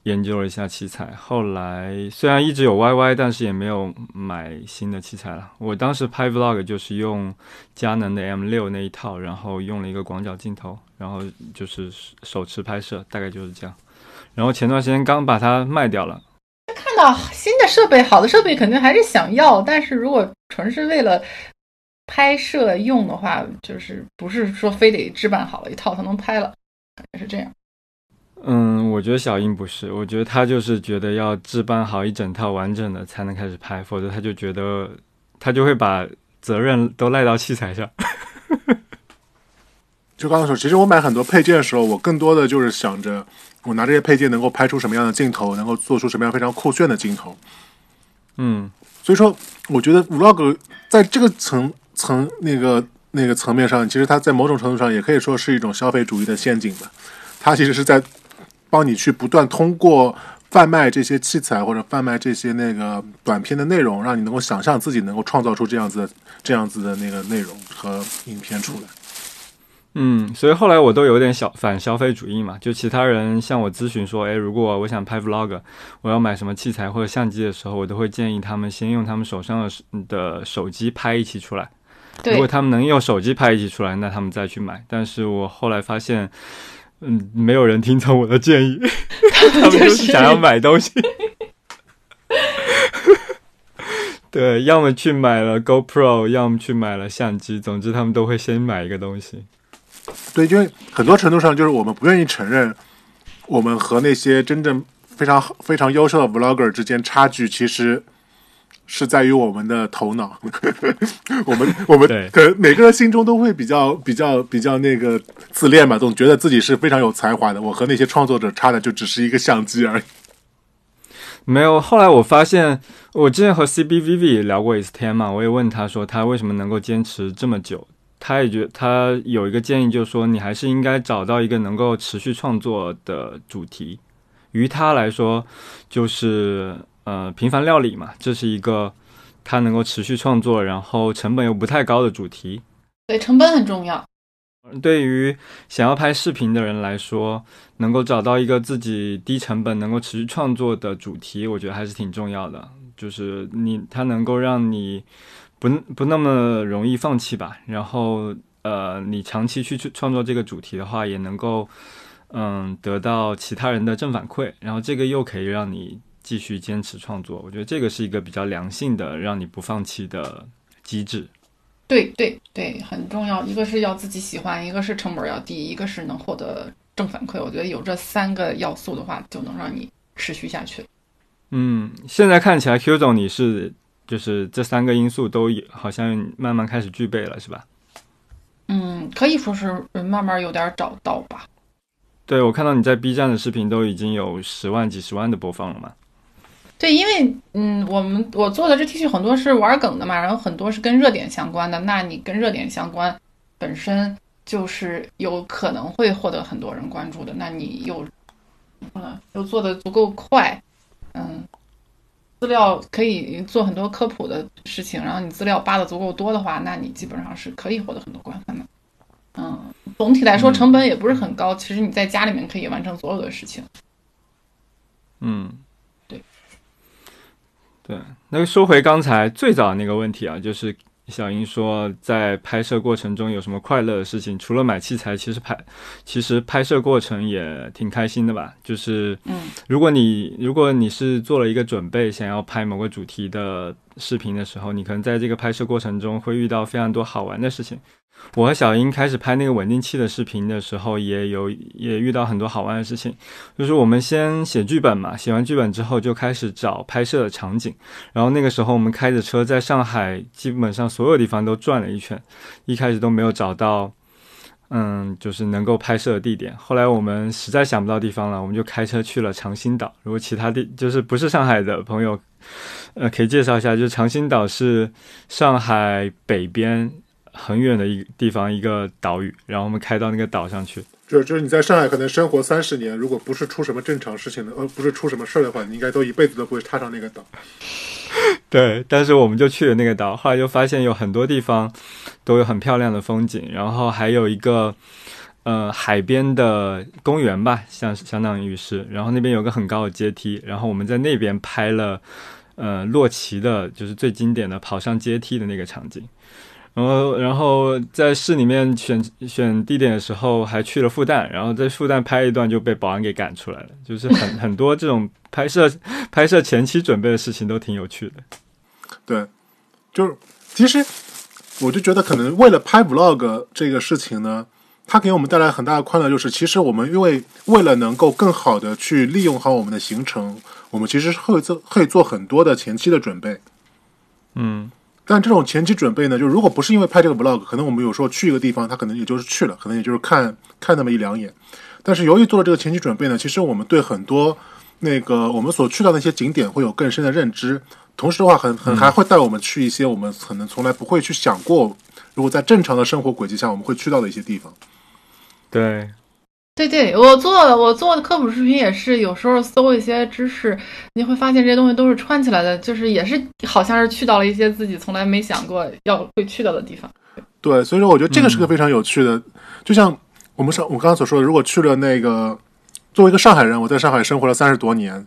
[SPEAKER 2] 研究了一下器材，后来虽然一直有 YY，但是也没有买新的器材了。我当时拍 vlog 就是用佳能的 M 六那一套，然后用了一个广角镜头。然后就是手持拍摄，大概就是这样。然后前段时间刚把它卖掉了。
[SPEAKER 4] 看到新的设备，好的设备肯定还是想要，但是如果纯是为了拍摄用的话，就是不是说非得置办好了一套才能拍了，感觉是这样。
[SPEAKER 2] 嗯，我觉得小英不是，我觉得他就是觉得要置办好一整套完整的才能开始拍，否则他就觉得他就会把责任都赖到器材上。<laughs>
[SPEAKER 3] 就刚才说，其实我买很多配件的时候，我更多的就是想着，我拿这些配件能够拍出什么样的镜头，能够做出什么样非常酷炫的镜头。
[SPEAKER 2] 嗯，
[SPEAKER 3] 所以说，我觉得 vlog 在这个层层那个那个层面上，其实它在某种程度上也可以说是一种消费主义的陷阱吧。它其实是在帮你去不断通过贩卖这些器材或者贩卖这些那个短片的内容，让你能够想象自己能够创造出这样子的这样子的那个内容和影片出来。
[SPEAKER 2] 嗯，所以后来我都有点小反消费主义嘛，就其他人向我咨询说，哎，如果我想拍 vlog，我要买什么器材或者相机的时候，我都会建议他们先用他们手上的手的手机拍一期出来。如果，他们能用手机拍一期出来，那他们再去买。但是我后来发现，嗯，没有人听从我的建议，<laughs> 他们就是想要买东西。<laughs> 对，要么去买了 GoPro，要么去买了相机，总之他们都会先买一个东西。
[SPEAKER 3] 对，因为很多程度上就是我们不愿意承认，我们和那些真正非常非常优秀的 vlogger 之间差距，其实是在于我们的头脑。<laughs> 我们我们
[SPEAKER 2] 对
[SPEAKER 3] 可能每个人心中都会比较比较比较那个自恋吧，总觉得自己是非常有才华的。我和那些创作者差的就只是一个相机而已。
[SPEAKER 2] 没有，后来我发现，我之前和 CBVV 也聊过一次天嘛，我也问他说他为什么能够坚持这么久，他也觉他有一个建议，就是说你还是应该找到一个能够持续创作的主题。于他来说，就是呃平凡料理嘛，这是一个它能够持续创作，然后成本又不太高的主题。
[SPEAKER 4] 对，成本很重要。
[SPEAKER 2] 对于想要拍视频的人来说，能够找到一个自己低成本、能够持续创作的主题，我觉得还是挺重要的。就是你，它能够让你不不那么容易放弃吧。然后，呃，你长期去去创作这个主题的话，也能够嗯得到其他人的正反馈，然后这个又可以让你继续坚持创作。我觉得这个是一个比较良性的，让你不放弃的机制。
[SPEAKER 4] 对对对，很重要。一个是要自己喜欢，一个是成本要低，一个是能获得正反馈。我觉得有这三个要素的话，就能让你持续下去。
[SPEAKER 2] 嗯，现在看起来 Q 总你是就是这三个因素都有好像慢慢开始具备了，是吧？
[SPEAKER 4] 嗯，可以说是嗯慢慢有点找到吧。
[SPEAKER 2] 对，我看到你在 B 站的视频都已经有十万、几十万的播放了嘛。
[SPEAKER 4] 对，因为嗯，我们我做的这 T 恤很多是玩梗的嘛，然后很多是跟热点相关的。那你跟热点相关，本身就是有可能会获得很多人关注的。那你又，嗯，又做的足够快，嗯，资料可以做很多科普的事情，然后你资料扒的足够多的话，那你基本上是可以获得很多观看的。嗯，总体来说
[SPEAKER 2] 嗯
[SPEAKER 4] 成本也不是很高，其实你在家里面可以完成所有的事情。
[SPEAKER 2] 嗯，
[SPEAKER 4] 对，
[SPEAKER 2] 对。那个说回刚才最早那个问题啊，就是小英说在拍摄过程中有什么快乐的事情？除了买器材，其实拍其实拍摄过程也挺开心的吧？就是
[SPEAKER 4] 嗯
[SPEAKER 2] 如果你如果你是做了一个准备，想要拍某个主题的视频的时候，你可能在这个拍摄过程中会遇到非常多好玩的事情。我和小英开始拍那个稳定器的视频的时候，也有也遇到很多好玩的事情。就是我们先写剧本嘛，写完剧本之后就开始找拍摄的场景。然后那个时候我们开着车在上海，基本上所有地方都转了一圈，一开始都没有找到。嗯，就是能够拍摄的地点。后来我们实在想不到地方了，我们就开车去了长兴岛。如果其他地就是不是上海的朋友，呃，可以介绍一下，就是长兴岛是上海北边很远的一个地方，一个岛屿。然后我们开到那个岛上去。
[SPEAKER 3] 就是就是你在上海可能生活三十年，如果不是出什么正常事情的，呃，不是出什么事儿的话，你应该都一辈子都不会踏上那个岛。<laughs>
[SPEAKER 2] 对，但是我们就去了那个岛，后来就发现有很多地方都有很漂亮的风景，然后还有一个呃海边的公园吧，相相当于是，然后那边有个很高的阶梯，然后我们在那边拍了呃洛奇的，就是最经典的跑上阶梯的那个场景。然后，然后在市里面选选地点的时候，还去了复旦，然后在复旦拍一段就被保安给赶出来了。就是很 <laughs> 很多这种拍摄拍摄前期准备的事情都挺有趣的。
[SPEAKER 3] 对，就是其实我就觉得，可能为了拍 vlog 这个事情呢，它给我们带来很大的快乐，就是其实我们因为为了能够更好的去利用好我们的行程，我们其实是会做会做很多的前期的准备。
[SPEAKER 2] 嗯
[SPEAKER 3] 但这种前期准备呢，就如果不是因为拍这个 vlog，可能我们有时候去一个地方，他可能也就是去了，可能也就是看看那么一两眼。但是由于做了这个前期准备呢，其实我们对很多那个我们所去到的那些景点会有更深的认知。同时的话很，很还会带我们去一些我们可能从来不会去想过如果在正常的生活轨迹下，我们会去到的一些地方。
[SPEAKER 2] 对，
[SPEAKER 4] 对对，我做的我做的科普视频也是，有时候搜一些知识，你会发现这些东西都是串起来的，就是也是好像是去到了一些自己从来没想过要会去到的地方。
[SPEAKER 3] 对，所以说我觉得这个是个非常有趣的，就像我们上我刚刚所说的，如果去了那个，作为一个上海人，我在上海生活了三十多年，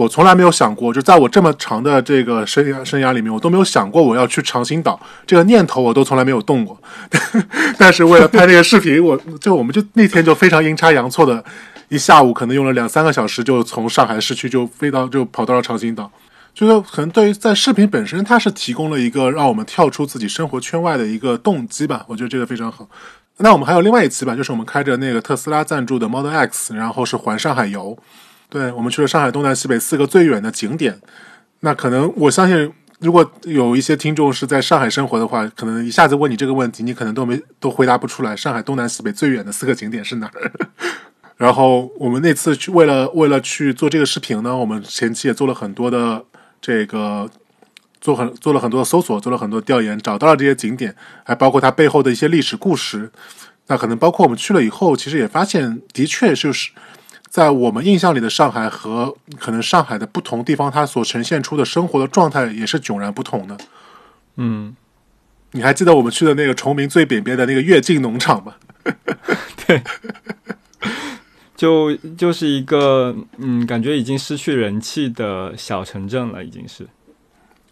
[SPEAKER 3] 我从来没有想过，就在我这么长的这个生涯生涯里面，我都没有想过我要去长兴岛这个念头，我都从来没有动过。<laughs> 但是为了拍这个视频，我就我们就那天就非常阴差阳错的，一下午可能用了两三个小时，就从上海市区就飞到就跑到了长兴岛。就是可能对于在视频本身，它是提供了一个让我们跳出自己生活圈外的一个动机吧，我觉得这个非常好。那我们还有另外一期吧，就是我们开着那个特斯拉赞助的 Model X，然后是环上海游。对，我们去了上海东南西北四个最远的景点。那可能我相信，如果有一些听众是在上海生活的话，可能一下子问你这个问题，你可能都没都回答不出来。上海东南西北最远的四个景点是哪儿？<laughs> 然后我们那次去为了为了去做这个视频呢，我们前期也做了很多的这个做很做了很多的搜索，做了很多调研，找到了这些景点，还包括它背后的一些历史故事。那可能包括我们去了以后，其实也发现，的确就是在我们印象里的上海和可能上海的不同地方，它所呈现出的生活的状态也是迥然不同的。
[SPEAKER 2] 嗯，
[SPEAKER 3] 你还记得我们去的那个崇明最北边的那个跃进农场吗？<laughs>
[SPEAKER 2] 对就就是一个嗯，感觉已经失去人气的小城镇了，已经是。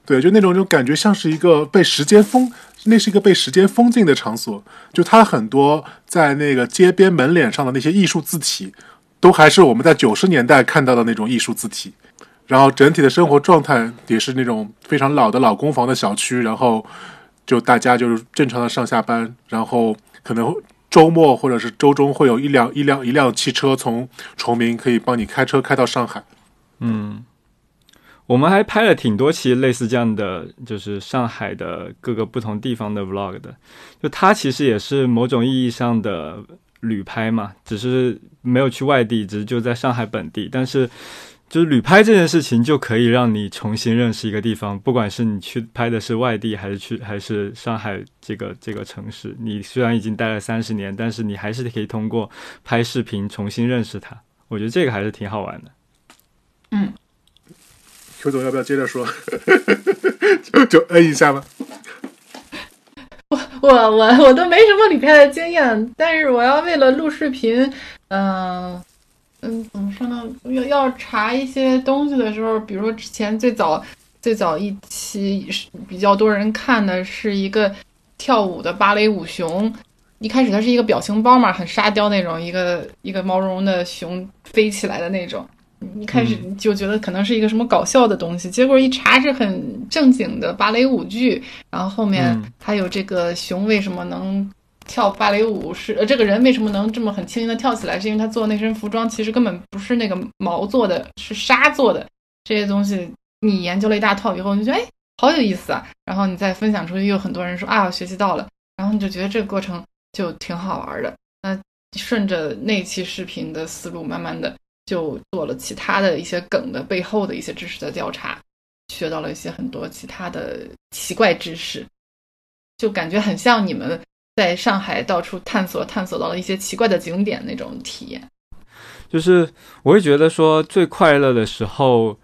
[SPEAKER 3] 对，就那种就感觉像是一个被时间封，那是一个被时间封禁的场所。就它很多在那个街边门脸上的那些艺术字体，都还是我们在九十年代看到的那种艺术字体。然后整体的生活状态也是那种非常老的老公房的小区，然后就大家就是正常的上下班，然后可能周末或者是周中会有一辆一辆一辆汽车从崇明可以帮你开车开到上海。
[SPEAKER 2] 嗯，我们还拍了挺多期类似这样的，就是上海的各个不同地方的 vlog 的。就它其实也是某种意义上的旅拍嘛，只是没有去外地，只是就在上海本地。但是就是旅拍这件事情，就可以让你重新认识一个地方，不管是你去拍的是外地，还是去还是上海这个这个城市。你虽然已经待了三十年，但是你还是可以通过拍视频重新认识它。我觉得这个还是挺好玩的。
[SPEAKER 4] 嗯，
[SPEAKER 3] 邱总要不要接着说？<laughs> 就就摁一下吧。<laughs>
[SPEAKER 4] 我我我都没什么旅拍的经验，但是我要为了录视频，嗯、嗯，怎么说呢？要要查一些东西的时候，比如说之前最早最早一期比较多人看的是一个跳舞的芭蕾舞熊。一开始它是一个表情包嘛，很沙雕那种，一个一个毛茸茸的熊飞起来的那种。一开始就觉得可能是一个什么搞笑的东西，结果一查是很正经的芭蕾舞剧。然后后面
[SPEAKER 2] 嗯
[SPEAKER 4] 还有这个熊为什么能跳芭蕾舞，是呃这个人为什么能这么很轻盈的跳起来，是因为他做那身服装其实根本不是那个毛做的，是纱做的。这些东西你研究了一大套以后，你就觉得哎好有意思啊，然后你再分享出去，又有很多人说啊我学习到了，然后你就觉得这个过程就挺好玩的。那顺着那期视频的思路，慢慢的就做了其他的一些梗的背后的一些知识的调查，学到了一些很多其他的奇怪知识，就感觉很像你们在上海到处探索，探索到了一些奇怪的景点那种体验。
[SPEAKER 2] 就是我会觉得说最快乐的时候，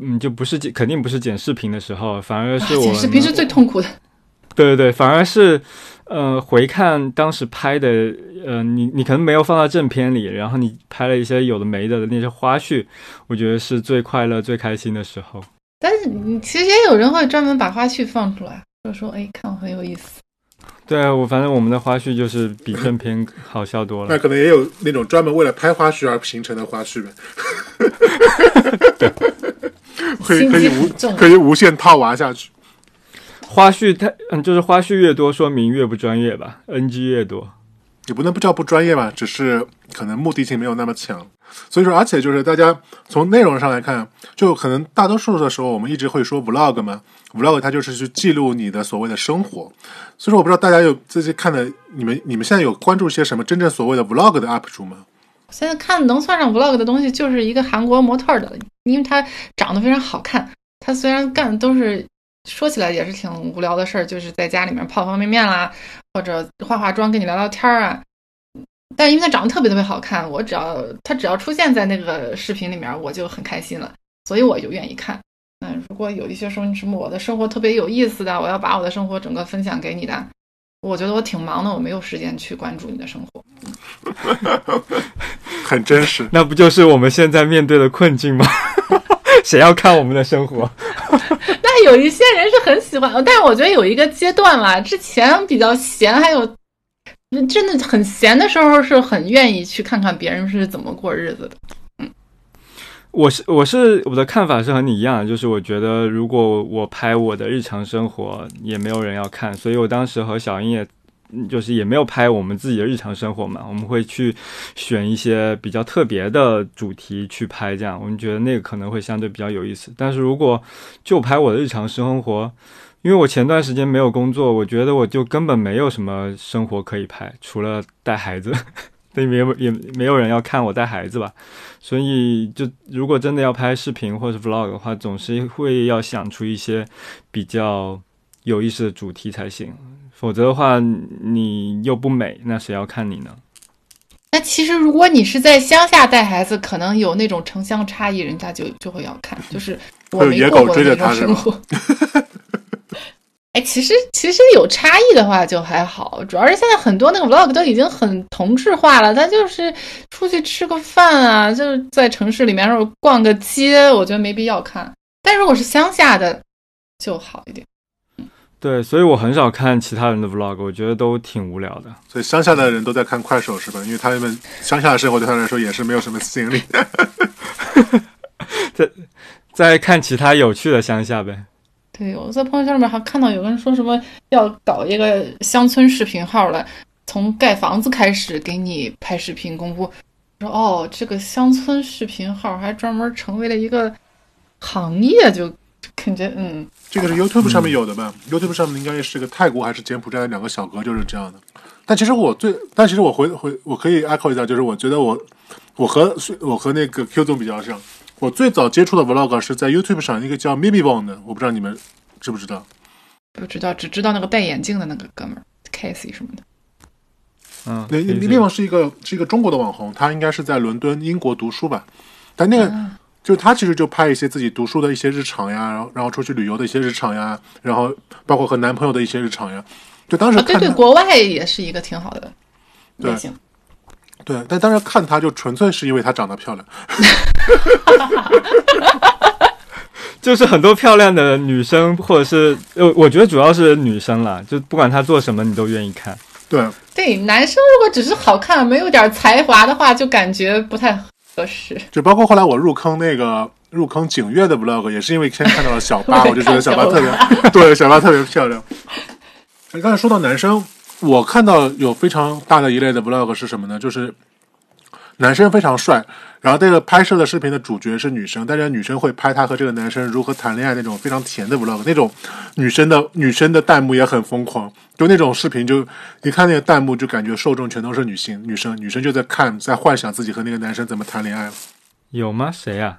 [SPEAKER 2] 嗯，就不是剪肯定不是剪视频的时候，反而是我、
[SPEAKER 4] 啊剪视频是最痛苦的。
[SPEAKER 2] 对对对，反而是呃回看当时拍的，呃，你你可能没有放到正片里，然后你拍了一些有的没的的那些花絮，我觉得是最快乐、最开心的时候。
[SPEAKER 4] 但是你其实也有人会专门把花絮放出来，就说哎，看我很有意思。
[SPEAKER 2] 对啊，我反正我们的花絮就是比正片好笑多了。
[SPEAKER 3] 那可能也有那种专门为了拍花絮而形成的花絮呗。<laughs> <laughs> 可以可以无可以无限套娃下去。
[SPEAKER 2] 花絮太嗯，就是花絮越多，说明越不专业吧，NG 越多。
[SPEAKER 3] 也不能不叫不专业吧，只是可能目的性没有那么强。所以说，而且就是大家从内容上来看，就可能大多数的时候，我们一直会说 vlog 嘛，vlog 它就是去记录你的所谓的生活。所以说，我不知道大家有这些看的，你们你们现在有关注一些什么真正所谓的 vlog 的 UP 主吗？
[SPEAKER 4] 现在看能算上 vlog 的东西，就是一个韩国模特儿的，因为他长得非常好看。他虽然干的都是说起来也是挺无聊的事儿，就是在家里面泡方便面啦，或者化化妆跟你聊聊天儿啊。但因为他长得特别特别好看，我只要他只要出现在那个视频里面，我就很开心了，所以我就愿意看。嗯如果有一些说什么我的生活特别有意思的，我要把我的生活整个分享给你的，我觉得我挺忙的，我没有时间去关注你的生活。<laughs>
[SPEAKER 3] 很真实。
[SPEAKER 2] 那不就是我们现在面对的困境吗？<laughs> 谁要看我们的生活？<laughs>
[SPEAKER 4] 有一些人是很喜欢，但是我觉得有一个阶段啦，之前比较闲，还有真的很闲的时候，是很愿意去看看别人是怎么过日子的。
[SPEAKER 2] 嗯我是我是我的看法是和你一样，就是我觉得如果我拍我的日常生活，也没有人要看，所以我当时和小英也。就是也没有拍我们自己的日常生活嘛，我们会去选一些比较特别的主题去拍，这样我们觉得那个可能会相对比较有意思。但是如果就拍我的日常生活，因为我前段时间没有工作，我觉得我就根本没有什么生活可以拍，除了带孩子，<laughs> 也没有也没有人要看我带孩子吧。所以就如果真的要拍视频或者 vlog 的话，总是会要想出一些比较有意思的主题才行。否则的话，你又不美，那谁要看你呢？
[SPEAKER 4] 那其实，如果你是在乡下带孩子，可能有那种城乡差异，人家就就会要看。<laughs> 就是我没过过那种生活。<laughs> 哎，其实其实有差异的话就还好，主要是现在很多那个 vlog 都已经很同质化了，他就是出去吃个饭啊，就是在城市里面或者逛个街，我觉得没必要看。但如果是乡下的，就好一点。
[SPEAKER 2] 对，所以我很少看其他人的 vlog，我觉得都挺无聊的。
[SPEAKER 3] 所以乡下的人都在看快手是吧？因为他们乡下的生活对他来说也是没有什么吸引力。<laughs>
[SPEAKER 2] 在在看其他有趣的乡下呗。
[SPEAKER 4] 对，我在朋友圈里面还看到有个人说什么要搞一个乡村视频号了，从盖房子开始给你拍视频公布。说哦，这个乡村视频号还专门成为了一个行业，就感觉嗯。
[SPEAKER 3] 这个是 YouTube 上面有的吧？YouTube 上面应该也是个泰国还是柬埔寨的两个小哥就是这样的。但其实我最，但其实我回回我可以 echo 一下，就是我觉得我我和我和那个 Q 总比较像。我最早接触的 Vlog 是在 YouTube 上一个叫 Mibibone 的，我不知道你们知不知道？
[SPEAKER 4] 不知道，只知道那个戴眼镜的那个哥们儿 Casey 什么的。
[SPEAKER 2] 嗯，
[SPEAKER 3] 那 m i b i b o n 是一个是一个中国的网红，他应该是在伦敦英国读书吧？但那个。就他其实就拍一些自己读书的一些日常呀，然后然后出去旅游的一些日常呀，然后包括和男朋友的一些日常呀。就当时看，
[SPEAKER 4] 对对，国外也是一个挺好的
[SPEAKER 3] 类型。对，但当时看她就纯粹是因为她长得漂亮。<laughs> <laughs>
[SPEAKER 2] 就是很多漂亮的女生，或者是呃，我觉得主要是女生啦，就不管她做什么，你都愿意看。
[SPEAKER 3] 对
[SPEAKER 4] 对，男生如果只是好看，没有点才华的话，就感觉不太。合适，<laughs>
[SPEAKER 3] 就包括后来我入坑那个入坑景月的 vlog，也是因为先看到了小八，<laughs> 我就觉得小八特别对，小八特别漂亮。你刚才说到男生，我看到有非常大的一类的 vlog 是什么呢？就是男生非常帅。然后这个拍摄的视频的主角是女生，但是女生会拍她和这个男生如何谈恋爱那种非常甜的 vlog，那种女生的女生的弹幕也很疯狂，就那种视频就一看那个弹幕就感觉受众全都是女性女生，女生就在看在幻想自己和那个男生怎么谈恋爱了。
[SPEAKER 2] 有吗？谁呀？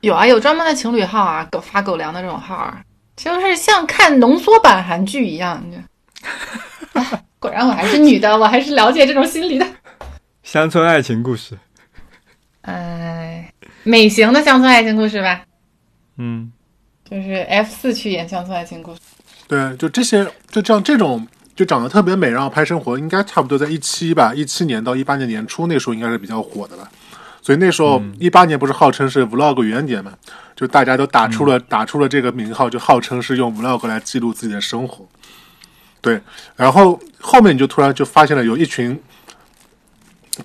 [SPEAKER 4] 有啊，有专门的情侣号啊，狗发狗粮的这种号啊，就是像看浓缩版韩剧一样。果然我还是女的，我还是了解这种心理的。
[SPEAKER 2] 乡村爱情故事。
[SPEAKER 4] 哎，美型的乡村爱情故事吧，
[SPEAKER 2] 嗯，
[SPEAKER 4] 就是 F 四去演乡村爱情故事。
[SPEAKER 3] 对，就这些，就这样这种就长得特别美，然后拍生活，应该差不多在一七吧，一七年到一八年年初那时候应该是比较火的了。所以那时候一八年不是号称是 Vlog 元年嘛，就大家都打出了打出了这个名号，就号称是用 Vlog 来记录自己的生活。对，然后后面你就突然就发现了有一群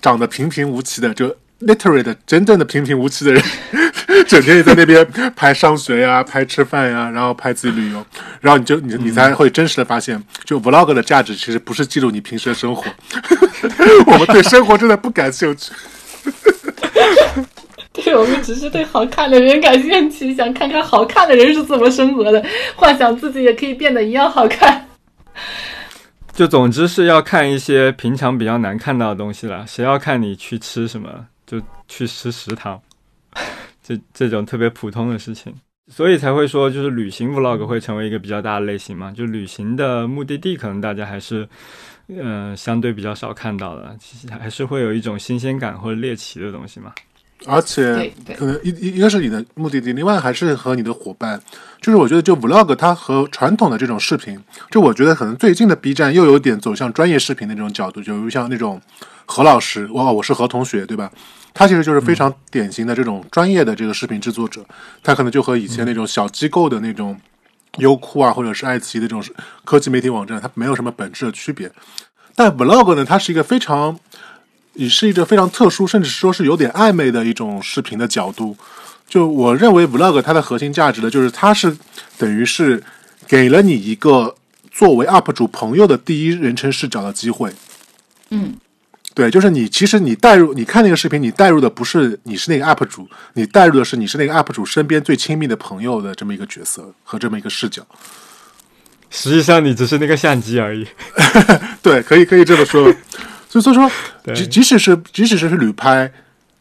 [SPEAKER 3] 长得平平无奇的就。literally 的真正的平平无奇的人，<laughs> 整天也在那边拍上学呀、拍吃饭呀，然后拍自己旅游，然后你就你你才会真实的发现，就 vlog 的价值其实不是记录你平时的生活，<laughs> 我们对生活真的不感兴趣。<laughs>
[SPEAKER 4] 对，我们只是对好看的人感兴趣，想看看好看的人是怎么生活的，幻想自己也可以变得一样好看。
[SPEAKER 2] 就总之是要看一些平常比较难看到的东西了，谁要看你去吃什么？就去吃食堂，<laughs> 这这种特别普通的事情。所以才会说，就是旅行 vlog 会成为一个比较大的类型嘛。就旅行的目的地，可能大家还是，呃，相对比较少看到的，其实还是会有一种新鲜感或者猎奇的东西嘛。
[SPEAKER 3] 而且
[SPEAKER 4] 对对
[SPEAKER 3] 可能一一一个是你的目的地，另外还是和你的伙伴。就是我觉得，就 vlog 它和传统的这种视频，就我觉得可能最近的 B 站又有点走向专业视频的那种角度，就如像那种何老师，哇，我是何同学，对吧？他其实就是非常典型的这种专业的这个视频制作者，他可能就和以前那种小机构的那种优酷啊，或者是爱奇艺的这种科技媒体网站，它没有什么本质的区别。但 vlog 呢，它是一个非常也是一个非常特殊，甚至说是有点暧昧的一种视频的角度。就我认为，vlog 它的核心价值呢，就是它是等于是给了你一个作为 UP 主朋友的第一人称视角的机会。
[SPEAKER 4] 嗯，
[SPEAKER 3] 对，就是你其实你带入，你看那个视频，你带入的不是你是那个 UP 主，你带入的是你是那个 UP 主身边最亲密的朋友的这么一个角色和这么一个视角。
[SPEAKER 2] 实际上，你只是那个相机而已。<laughs>
[SPEAKER 3] 对，可以可以这么说。所以所以说，即即使是即使是旅拍，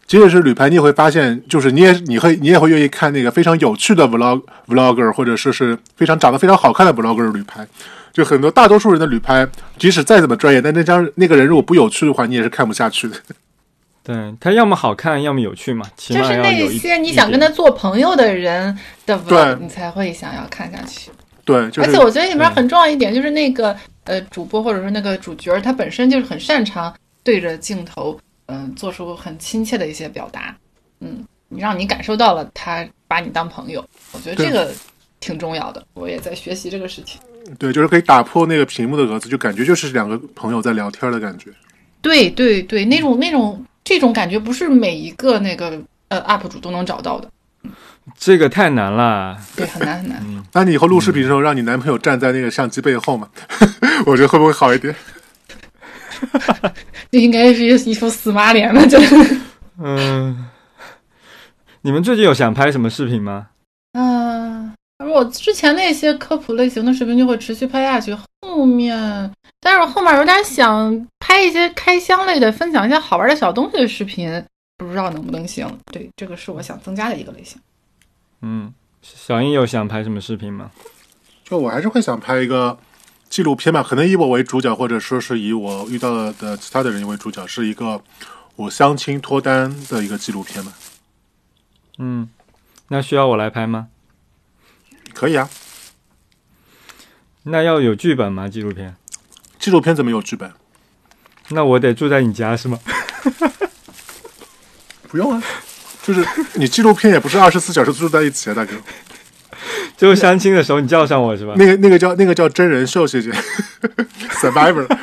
[SPEAKER 3] 即使是旅拍，你也会发现，就是你也你会你也会愿意看那个非常有趣的 vlog vlogger，或者说是非常长得非常好看的 vlogger 旅拍。就很多大多数人的旅拍，即使再怎么专业，但那张那个人如果不有趣的话，你也是看不下去的。
[SPEAKER 2] 对，他要么好看，要么有趣嘛，
[SPEAKER 4] 就是那些你想跟他做朋友的人的
[SPEAKER 3] 对
[SPEAKER 4] vlog，你才会想要看下去。
[SPEAKER 3] 对，就是
[SPEAKER 4] 而且我觉得里面很重要一点就是那个呃主播或者说那个主角儿，他本身就是很擅长对着镜头，嗯、做出很亲切的一些表达，嗯，你让你感受到了他把你当朋友，我觉得这个挺重要的。我也在学习这个事情。
[SPEAKER 3] 对，就是可以打破那个屏幕的格子，就感觉就是两个朋友在聊天的感觉。
[SPEAKER 4] 对对对，那种那种这种感觉不是每一个那个呃 UP 主都能找到的，
[SPEAKER 2] 这个太难了。
[SPEAKER 4] 对，很难很难。
[SPEAKER 3] 那你以后录视频的时候，让你男朋友站在那个相机背后嘛？<laughs> 我觉得会不会好一点？<laughs>
[SPEAKER 4] 这应该是一副死马脸了，就。
[SPEAKER 2] 嗯，你们最近有想拍什么视频吗？
[SPEAKER 4] 嗯，我之前那些科普类型的视频就会持续拍下去，后面，但是我后面有点想拍一些开箱类的，分享一些好玩的小东西的视频，不知道能不能行。对，这个是我想增加的一个类型。
[SPEAKER 2] 嗯，小英有想拍什么视频吗？
[SPEAKER 3] 就我还是会想拍一个纪录片吧，可能以我为主角，或者说是以我遇到的其他的人为主角，是一个我相亲脱单的一个纪录片吧。
[SPEAKER 2] 嗯，那需要我来拍吗？
[SPEAKER 3] 可以啊，
[SPEAKER 2] 那要有剧本吗？纪录片？
[SPEAKER 3] 纪录片怎么有剧本？
[SPEAKER 2] 那我得住在你家是吗？<laughs>
[SPEAKER 3] 不用啊，就是你纪录片也不是二十四小时住在一起啊，大哥。<laughs>
[SPEAKER 2] 就相亲的时候你叫上我是吧？
[SPEAKER 3] 那个那个叫那个叫真人秀，谢谢。<laughs> Survivor，<laughs>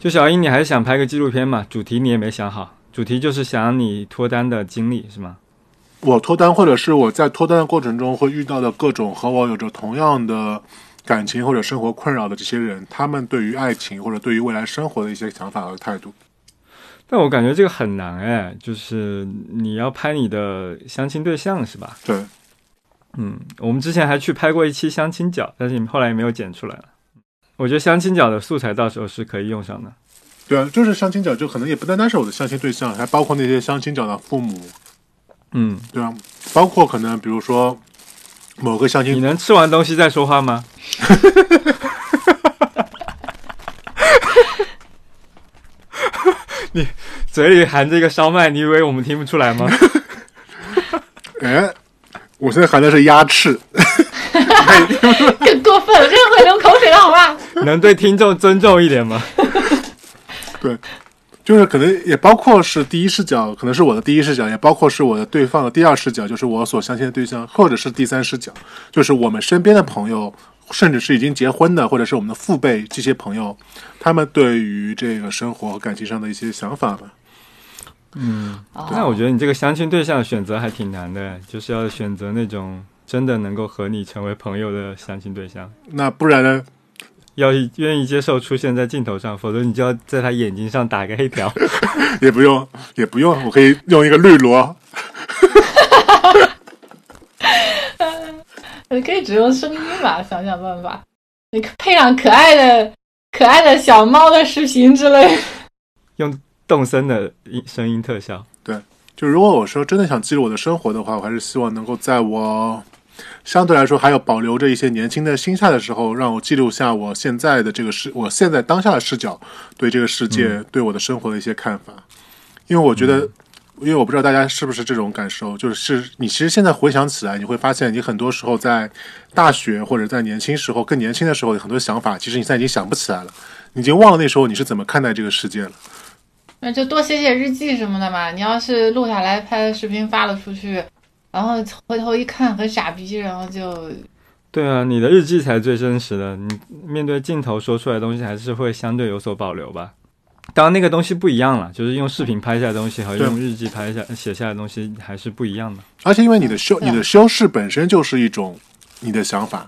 [SPEAKER 2] 就小英，你还是想拍个纪录片嘛？主题你也没想好，主题就是想你脱单的经历是吗？
[SPEAKER 3] 我脱单或者是我在脱单的过程中会遇到的各种和我有着同样的感情或者生活困扰的这些人，他们对于爱情或者对于未来生活的一些想法和态度。
[SPEAKER 2] 但我感觉这个很难哎，就是你要拍你的相亲对象是吧？
[SPEAKER 3] 对，
[SPEAKER 2] 嗯，我们之前还去拍过一期相亲角，但是你们后来也没有剪出来了。我觉得相亲角的素材到时候是可以用上的。
[SPEAKER 3] 对啊，就是相亲角，就可能也不单单是我的相亲对象，还包括那些相亲角的父母，
[SPEAKER 2] 嗯，
[SPEAKER 3] 对啊，包括可能比如说某个相亲，
[SPEAKER 2] 你能吃完东西再说话吗？<laughs> <laughs> 你嘴里含着一个烧麦，你以为我们听不出来吗？<laughs>
[SPEAKER 3] 哎，我现在含的是鸭翅，
[SPEAKER 4] 更过分了，这个会流口水的好吧？<laughs>
[SPEAKER 2] 能对听众尊重一点吗？
[SPEAKER 3] 对，就是可能也包括是第一视角，可能是我的第一视角，也包括是我的对方的第二视角，就是我所相亲的对象，或者是第三视角，就是我们身边的朋友，甚至是已经结婚的，或者是我们的父辈这些朋友，他们对于这个生活和感情上的一些想法吧。
[SPEAKER 2] 嗯那我觉得你这个相亲对象选择还挺难的，就是要选择那种真的能够和你成为朋友的相亲对象，
[SPEAKER 3] 那不然呢？
[SPEAKER 2] 要愿意接受出现在镜头上，否则你就要在他眼睛上打个黑条。<laughs>
[SPEAKER 3] 也不用，也不用，我可以用一个绿萝。<laughs>
[SPEAKER 4] 你可以只用声音吧，想想办法，你配上可爱的、可爱的小猫的视频之类。
[SPEAKER 2] 用动森的音声音特效。
[SPEAKER 3] 对就如果我说真的想记录我的生活的话，我还是希望能够在我相对来说还有保留着一些年轻的心态的时候，让我记录下我现在的这个视，我现在当下的视角对这个世界、对我的生活的一些看法。因为我觉得，因为我不知道大家是不是这种感受，就是你其实现在回想起来，你会发现你很多时候在大学或者在年轻时候更年轻的时候，很多想法其实你现在已经想不起来了，你已经忘了那时候你是怎么看待这个世界了。
[SPEAKER 4] 那就多写写日记什么的嘛。你要是录下来拍视频发了出去，然后回头一看很傻逼，然后就
[SPEAKER 2] 对啊，你的日记才最真实的。你面对镜头说出来的东西，还是会相对有所保留吧。当然，那个东西不一样了，就是用视频拍下来的东西和用日记拍下写下来的东西还是不一样的。
[SPEAKER 3] 而且因为你的修你的修饰本身就是一种你的想法，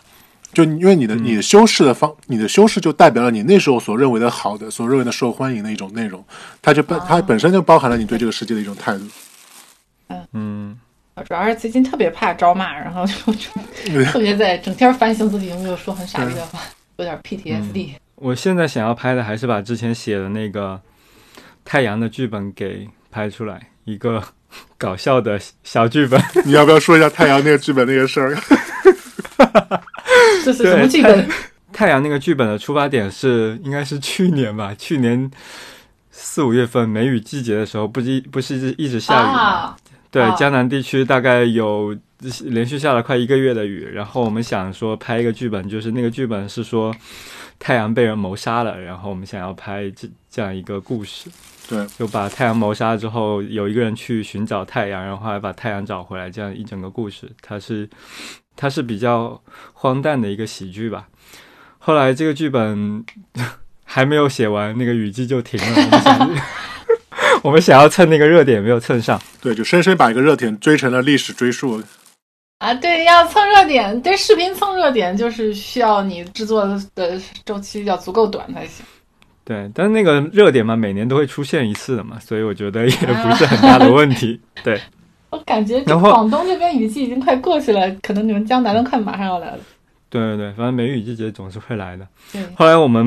[SPEAKER 3] 就因为你的
[SPEAKER 2] 嗯。
[SPEAKER 3] 你的修饰的方，你的修饰就代表了你那时候所认为的好的、所认为的受欢迎的一种内容，它就本它本身就包含了你对这个世界的一种态度。
[SPEAKER 2] 嗯。
[SPEAKER 4] 嗯，主要是最近特别怕招骂，然后就就 <laughs> 特别在整天反省自己有没有说很傻逼的话，有点 PTSD。
[SPEAKER 2] 我现在想要拍的还是把之前写的那个太阳的剧本给拍出来，一个 <laughs> 搞笑的小剧本。<laughs>
[SPEAKER 3] 你要不要说一下太阳那个剧本那个事儿？<laughs>
[SPEAKER 4] 这是什么剧本？
[SPEAKER 2] 太阳那个剧本的出发点是应该是去年吧，去年四五月份梅雨季节的时候，不是一不是一直一直下雨吗？
[SPEAKER 4] 啊，
[SPEAKER 2] 对，
[SPEAKER 4] 啊
[SPEAKER 2] 江南地区大概有连续下了快一个月的雨，然后我们想说拍一个剧本，就是那个剧本是说太阳被人谋杀了，然后我们想要拍这这样一个故事，
[SPEAKER 3] 对，
[SPEAKER 2] 就把太阳谋杀之后，有一个人去寻找太阳，然后还把太阳找回来，这样一整个故事，它是它是比较荒诞的一个喜剧吧。后来这个剧本 <laughs> 还没有写完，那个雨季就停了。我们想 <laughs> 我们想要蹭那个热点，没有蹭上。
[SPEAKER 3] 对，就深深把一个热点追成了历史追溯。
[SPEAKER 4] 啊，对，要蹭热点，对视频蹭热点，就是需要你制作的周期要足够短才行。
[SPEAKER 2] 对，但是那个热点嘛，每年都会出现一次的嘛，所以我觉得也不是很大的问题。<laughs> 对，
[SPEAKER 4] 我感觉这广东这边雨季已经快过去了，可能你们江南都快马上要来了。
[SPEAKER 2] 对对对，反正梅雨季节总是会来的。
[SPEAKER 4] 对，
[SPEAKER 2] 后来我们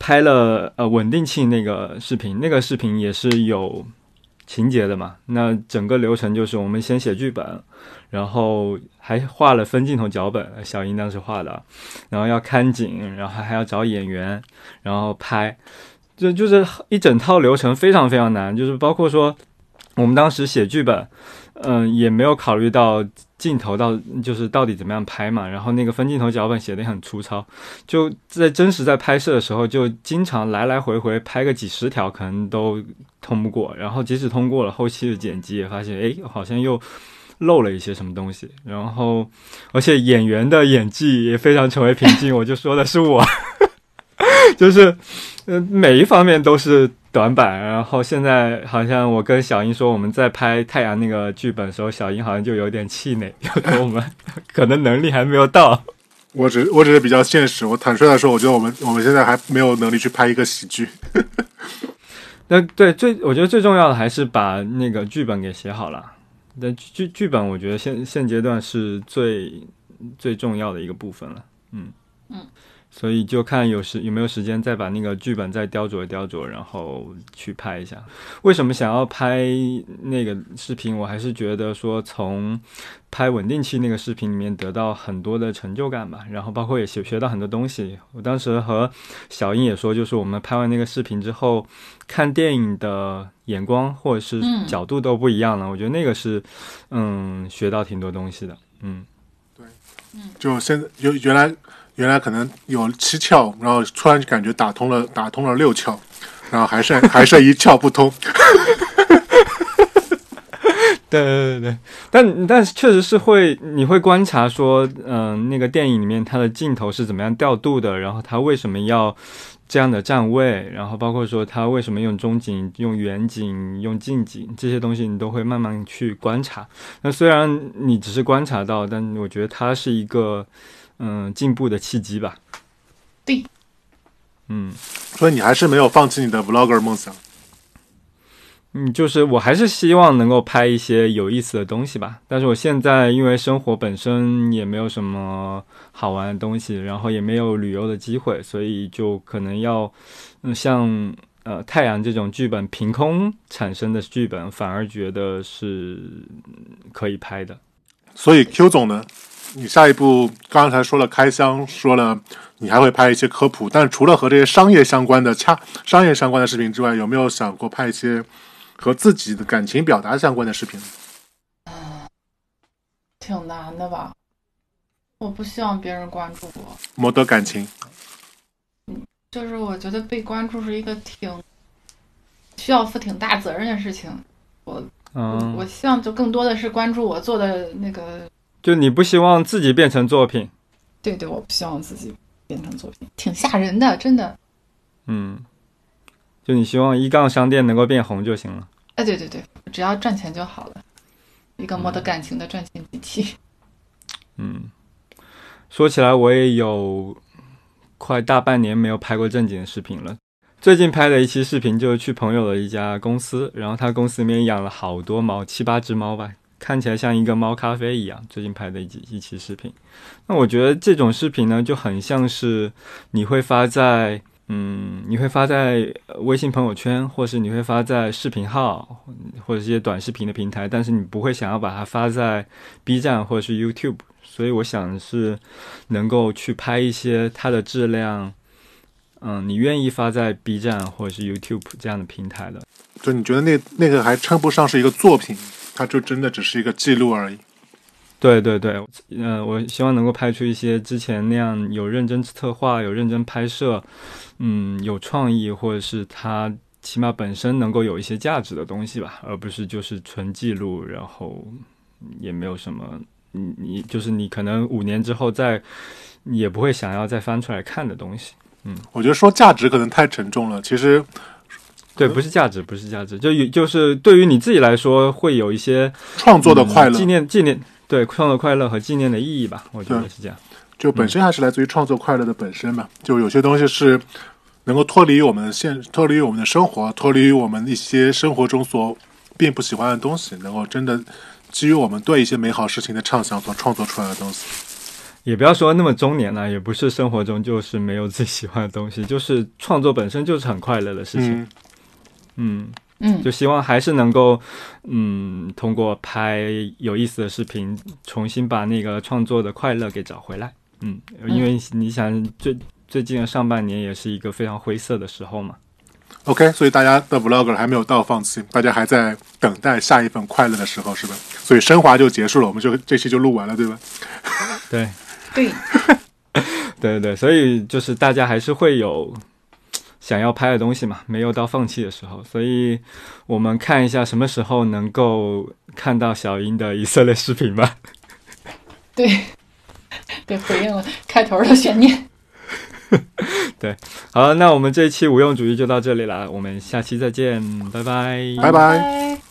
[SPEAKER 2] 拍了呃稳定器那个视频，那个视频也是有情节的嘛。那整个流程就是我们先写剧本，然后还画了分镜头脚本，小英当时画的，然后要看景，然后还要找演员，然后拍，就就是一整套流程非常非常难，就是包括说我们当时写剧本，嗯、也没有考虑到镜头到就是到底怎么样拍嘛，然后那个分镜头脚本写的很粗糙，就在真实在拍摄的时候，就经常来来回回拍个几十条，可能都通不过。然后即使通过了，后期的剪辑也发现，哎，好像又漏了一些什么东西。然后，而且演员的演技也非常成为瓶颈。我就说的是我，就是，呃，每一方面都是短板。然后现在好像我跟小英说，我们在拍太阳那个剧本的时候，小英好像就有点气馁，就说我们 <laughs> 可能能力还没有到。
[SPEAKER 3] 我只我只是比较现实，我坦率的说，我觉得我们我们现在还没有能力去拍一个喜剧。
[SPEAKER 2] 那对最，我觉得最重要的还是把那个剧本给写好了。那剧剧本，我觉得现现阶段是最最重要的一个部分了。嗯
[SPEAKER 4] 嗯，
[SPEAKER 2] 所以就看有时有没有时间再把那个剧本再雕琢雕琢，然后去拍一下。为什么想要拍那个视频？我还是觉得说从拍稳定器那个视频里面得到很多的成就感吧，然后包括也学学到很多东西。我当时和小英也说，就是我们拍完那个视频之后，看电影的眼光或者是
[SPEAKER 4] 嗯
[SPEAKER 2] 角度都不一样了。我觉得那个是，嗯，学到挺多东西的。嗯，
[SPEAKER 3] 就现在就原来原来可能有七窍，然后突然感觉打通了打通了六窍，然后还剩 <laughs> 还剩一窍不通。<laughs>
[SPEAKER 2] 对对对，但但是确实是会，你会观察说，嗯、那个电影里面它的镜头是怎么样调度的，然后它为什么要这样的站位，然后包括说它为什么用中景、用远景、用近景这些东西，你都会慢慢去观察。那虽然你只是观察到，但我觉得它是一个嗯进步的契机吧。
[SPEAKER 4] 对，
[SPEAKER 2] 嗯。
[SPEAKER 3] 所以你还是没有放弃你的 vlogger 梦想。
[SPEAKER 2] 嗯，就是我还是希望能够拍一些有意思的东西吧。但是我现在因为生活本身也没有什么好玩的东西，然后也没有旅游的机会，所以就可能要，嗯，像呃太阳这种剧本凭空产生的剧本，反而觉得是可以拍的。
[SPEAKER 3] 所以 Q 总呢，你下一步刚才说了开箱，说了你还会拍一些科普，但除了和这些商业相关的恰商业相关的视频之外，有没有想过拍一些和自己的感情表达相关的视频？
[SPEAKER 4] 挺难的吧？我不希望别人关注我，
[SPEAKER 3] 没得感情，嗯
[SPEAKER 4] 就是我觉得被关注是一个挺需要负挺大责任的事情。我
[SPEAKER 2] 嗯，
[SPEAKER 4] 我希望就更多的是关注我做的那个，
[SPEAKER 2] 就你不希望自己变成作品，
[SPEAKER 4] 对对，我不希望自己变成作品，挺吓人的，真的。
[SPEAKER 2] 嗯，就你希望一杠商店能够变红就行了。
[SPEAKER 4] 哎，对对对，只要赚钱就好了，一个没得感情的赚钱机器。
[SPEAKER 2] 嗯，说起来，我也有快大半年没有拍过正经的视频了。最近拍的一期视频就是去朋友的一家公司，然后他公司里面养了好多猫，七八只猫吧，看起来像一个猫咖啡一样。最近拍的一一期视频，那我觉得这种视频呢，就很像是你会发在嗯，你会发在微信朋友圈，或是你会发在视频号，或者一些短视频的平台，但是你不会想要把它发在 B 站或者是 YouTube。所以我想是能够去拍一些它的质量，嗯，你愿意发在 B 站或者是 YouTube 这样的平台的。
[SPEAKER 3] 就你觉得那那个还称不上是一个作品，它就真的只是一个记录而已。
[SPEAKER 2] 对对对，嗯、我希望能够拍出一些之前那样有认真策划、有认真拍摄，嗯，有创意，或者是它起码本身能够有一些价值的东西吧，而不是就是纯记录，然后也没有什么，你你就是你可能五年之后再也不会想要再翻出来看的东西。
[SPEAKER 3] 嗯我觉得说价值可能太沉重了，其实
[SPEAKER 2] 对，不是价值，不是价值，就有就是对于你自己来说，会有一些
[SPEAKER 3] 创作的快乐
[SPEAKER 2] 嗯纪念纪念，对创作快乐和纪念的意义吧，我觉得是这样。
[SPEAKER 3] 就本身还是来自于创作快乐的本身嘛。就有些东西是能够脱离我们的现，脱离于我们的生活，脱离于我们一些生活中所并不喜欢的东西，能够真的基于我们对一些美好事情的畅想所创作出来的东西。
[SPEAKER 2] 也不要说那么中年了，也不是生活中就是没有自己喜欢的东西，就是创作本身就是很快乐的事情。
[SPEAKER 3] 嗯，
[SPEAKER 2] 嗯，
[SPEAKER 4] 嗯
[SPEAKER 2] 就希望还是能够，嗯，通过拍有意思的视频，重新把那个创作的快乐给找回来。嗯，因为你想最最近的上半年也是一个非常灰色的时候嘛。
[SPEAKER 3] OK，所以大家的 vlog 还没有到放弃，大家还在等待下一份快乐的时候，是吧？所以升华就结束了，我们就这期就录完了，对吧？
[SPEAKER 2] 对，
[SPEAKER 4] 对，<laughs>
[SPEAKER 2] 对对对，所以就是大家还是会有想要拍的东西嘛，没有到放弃的时候，所以我们看一下什么时候能够看到小英的以色列视频吧。<laughs>
[SPEAKER 4] 对，<laughs> 对，回应了开头的悬念。<laughs>
[SPEAKER 2] 对好了，那我们这一期无用主义就到这里了，我们下期再见，拜拜。
[SPEAKER 3] 拜拜
[SPEAKER 4] 拜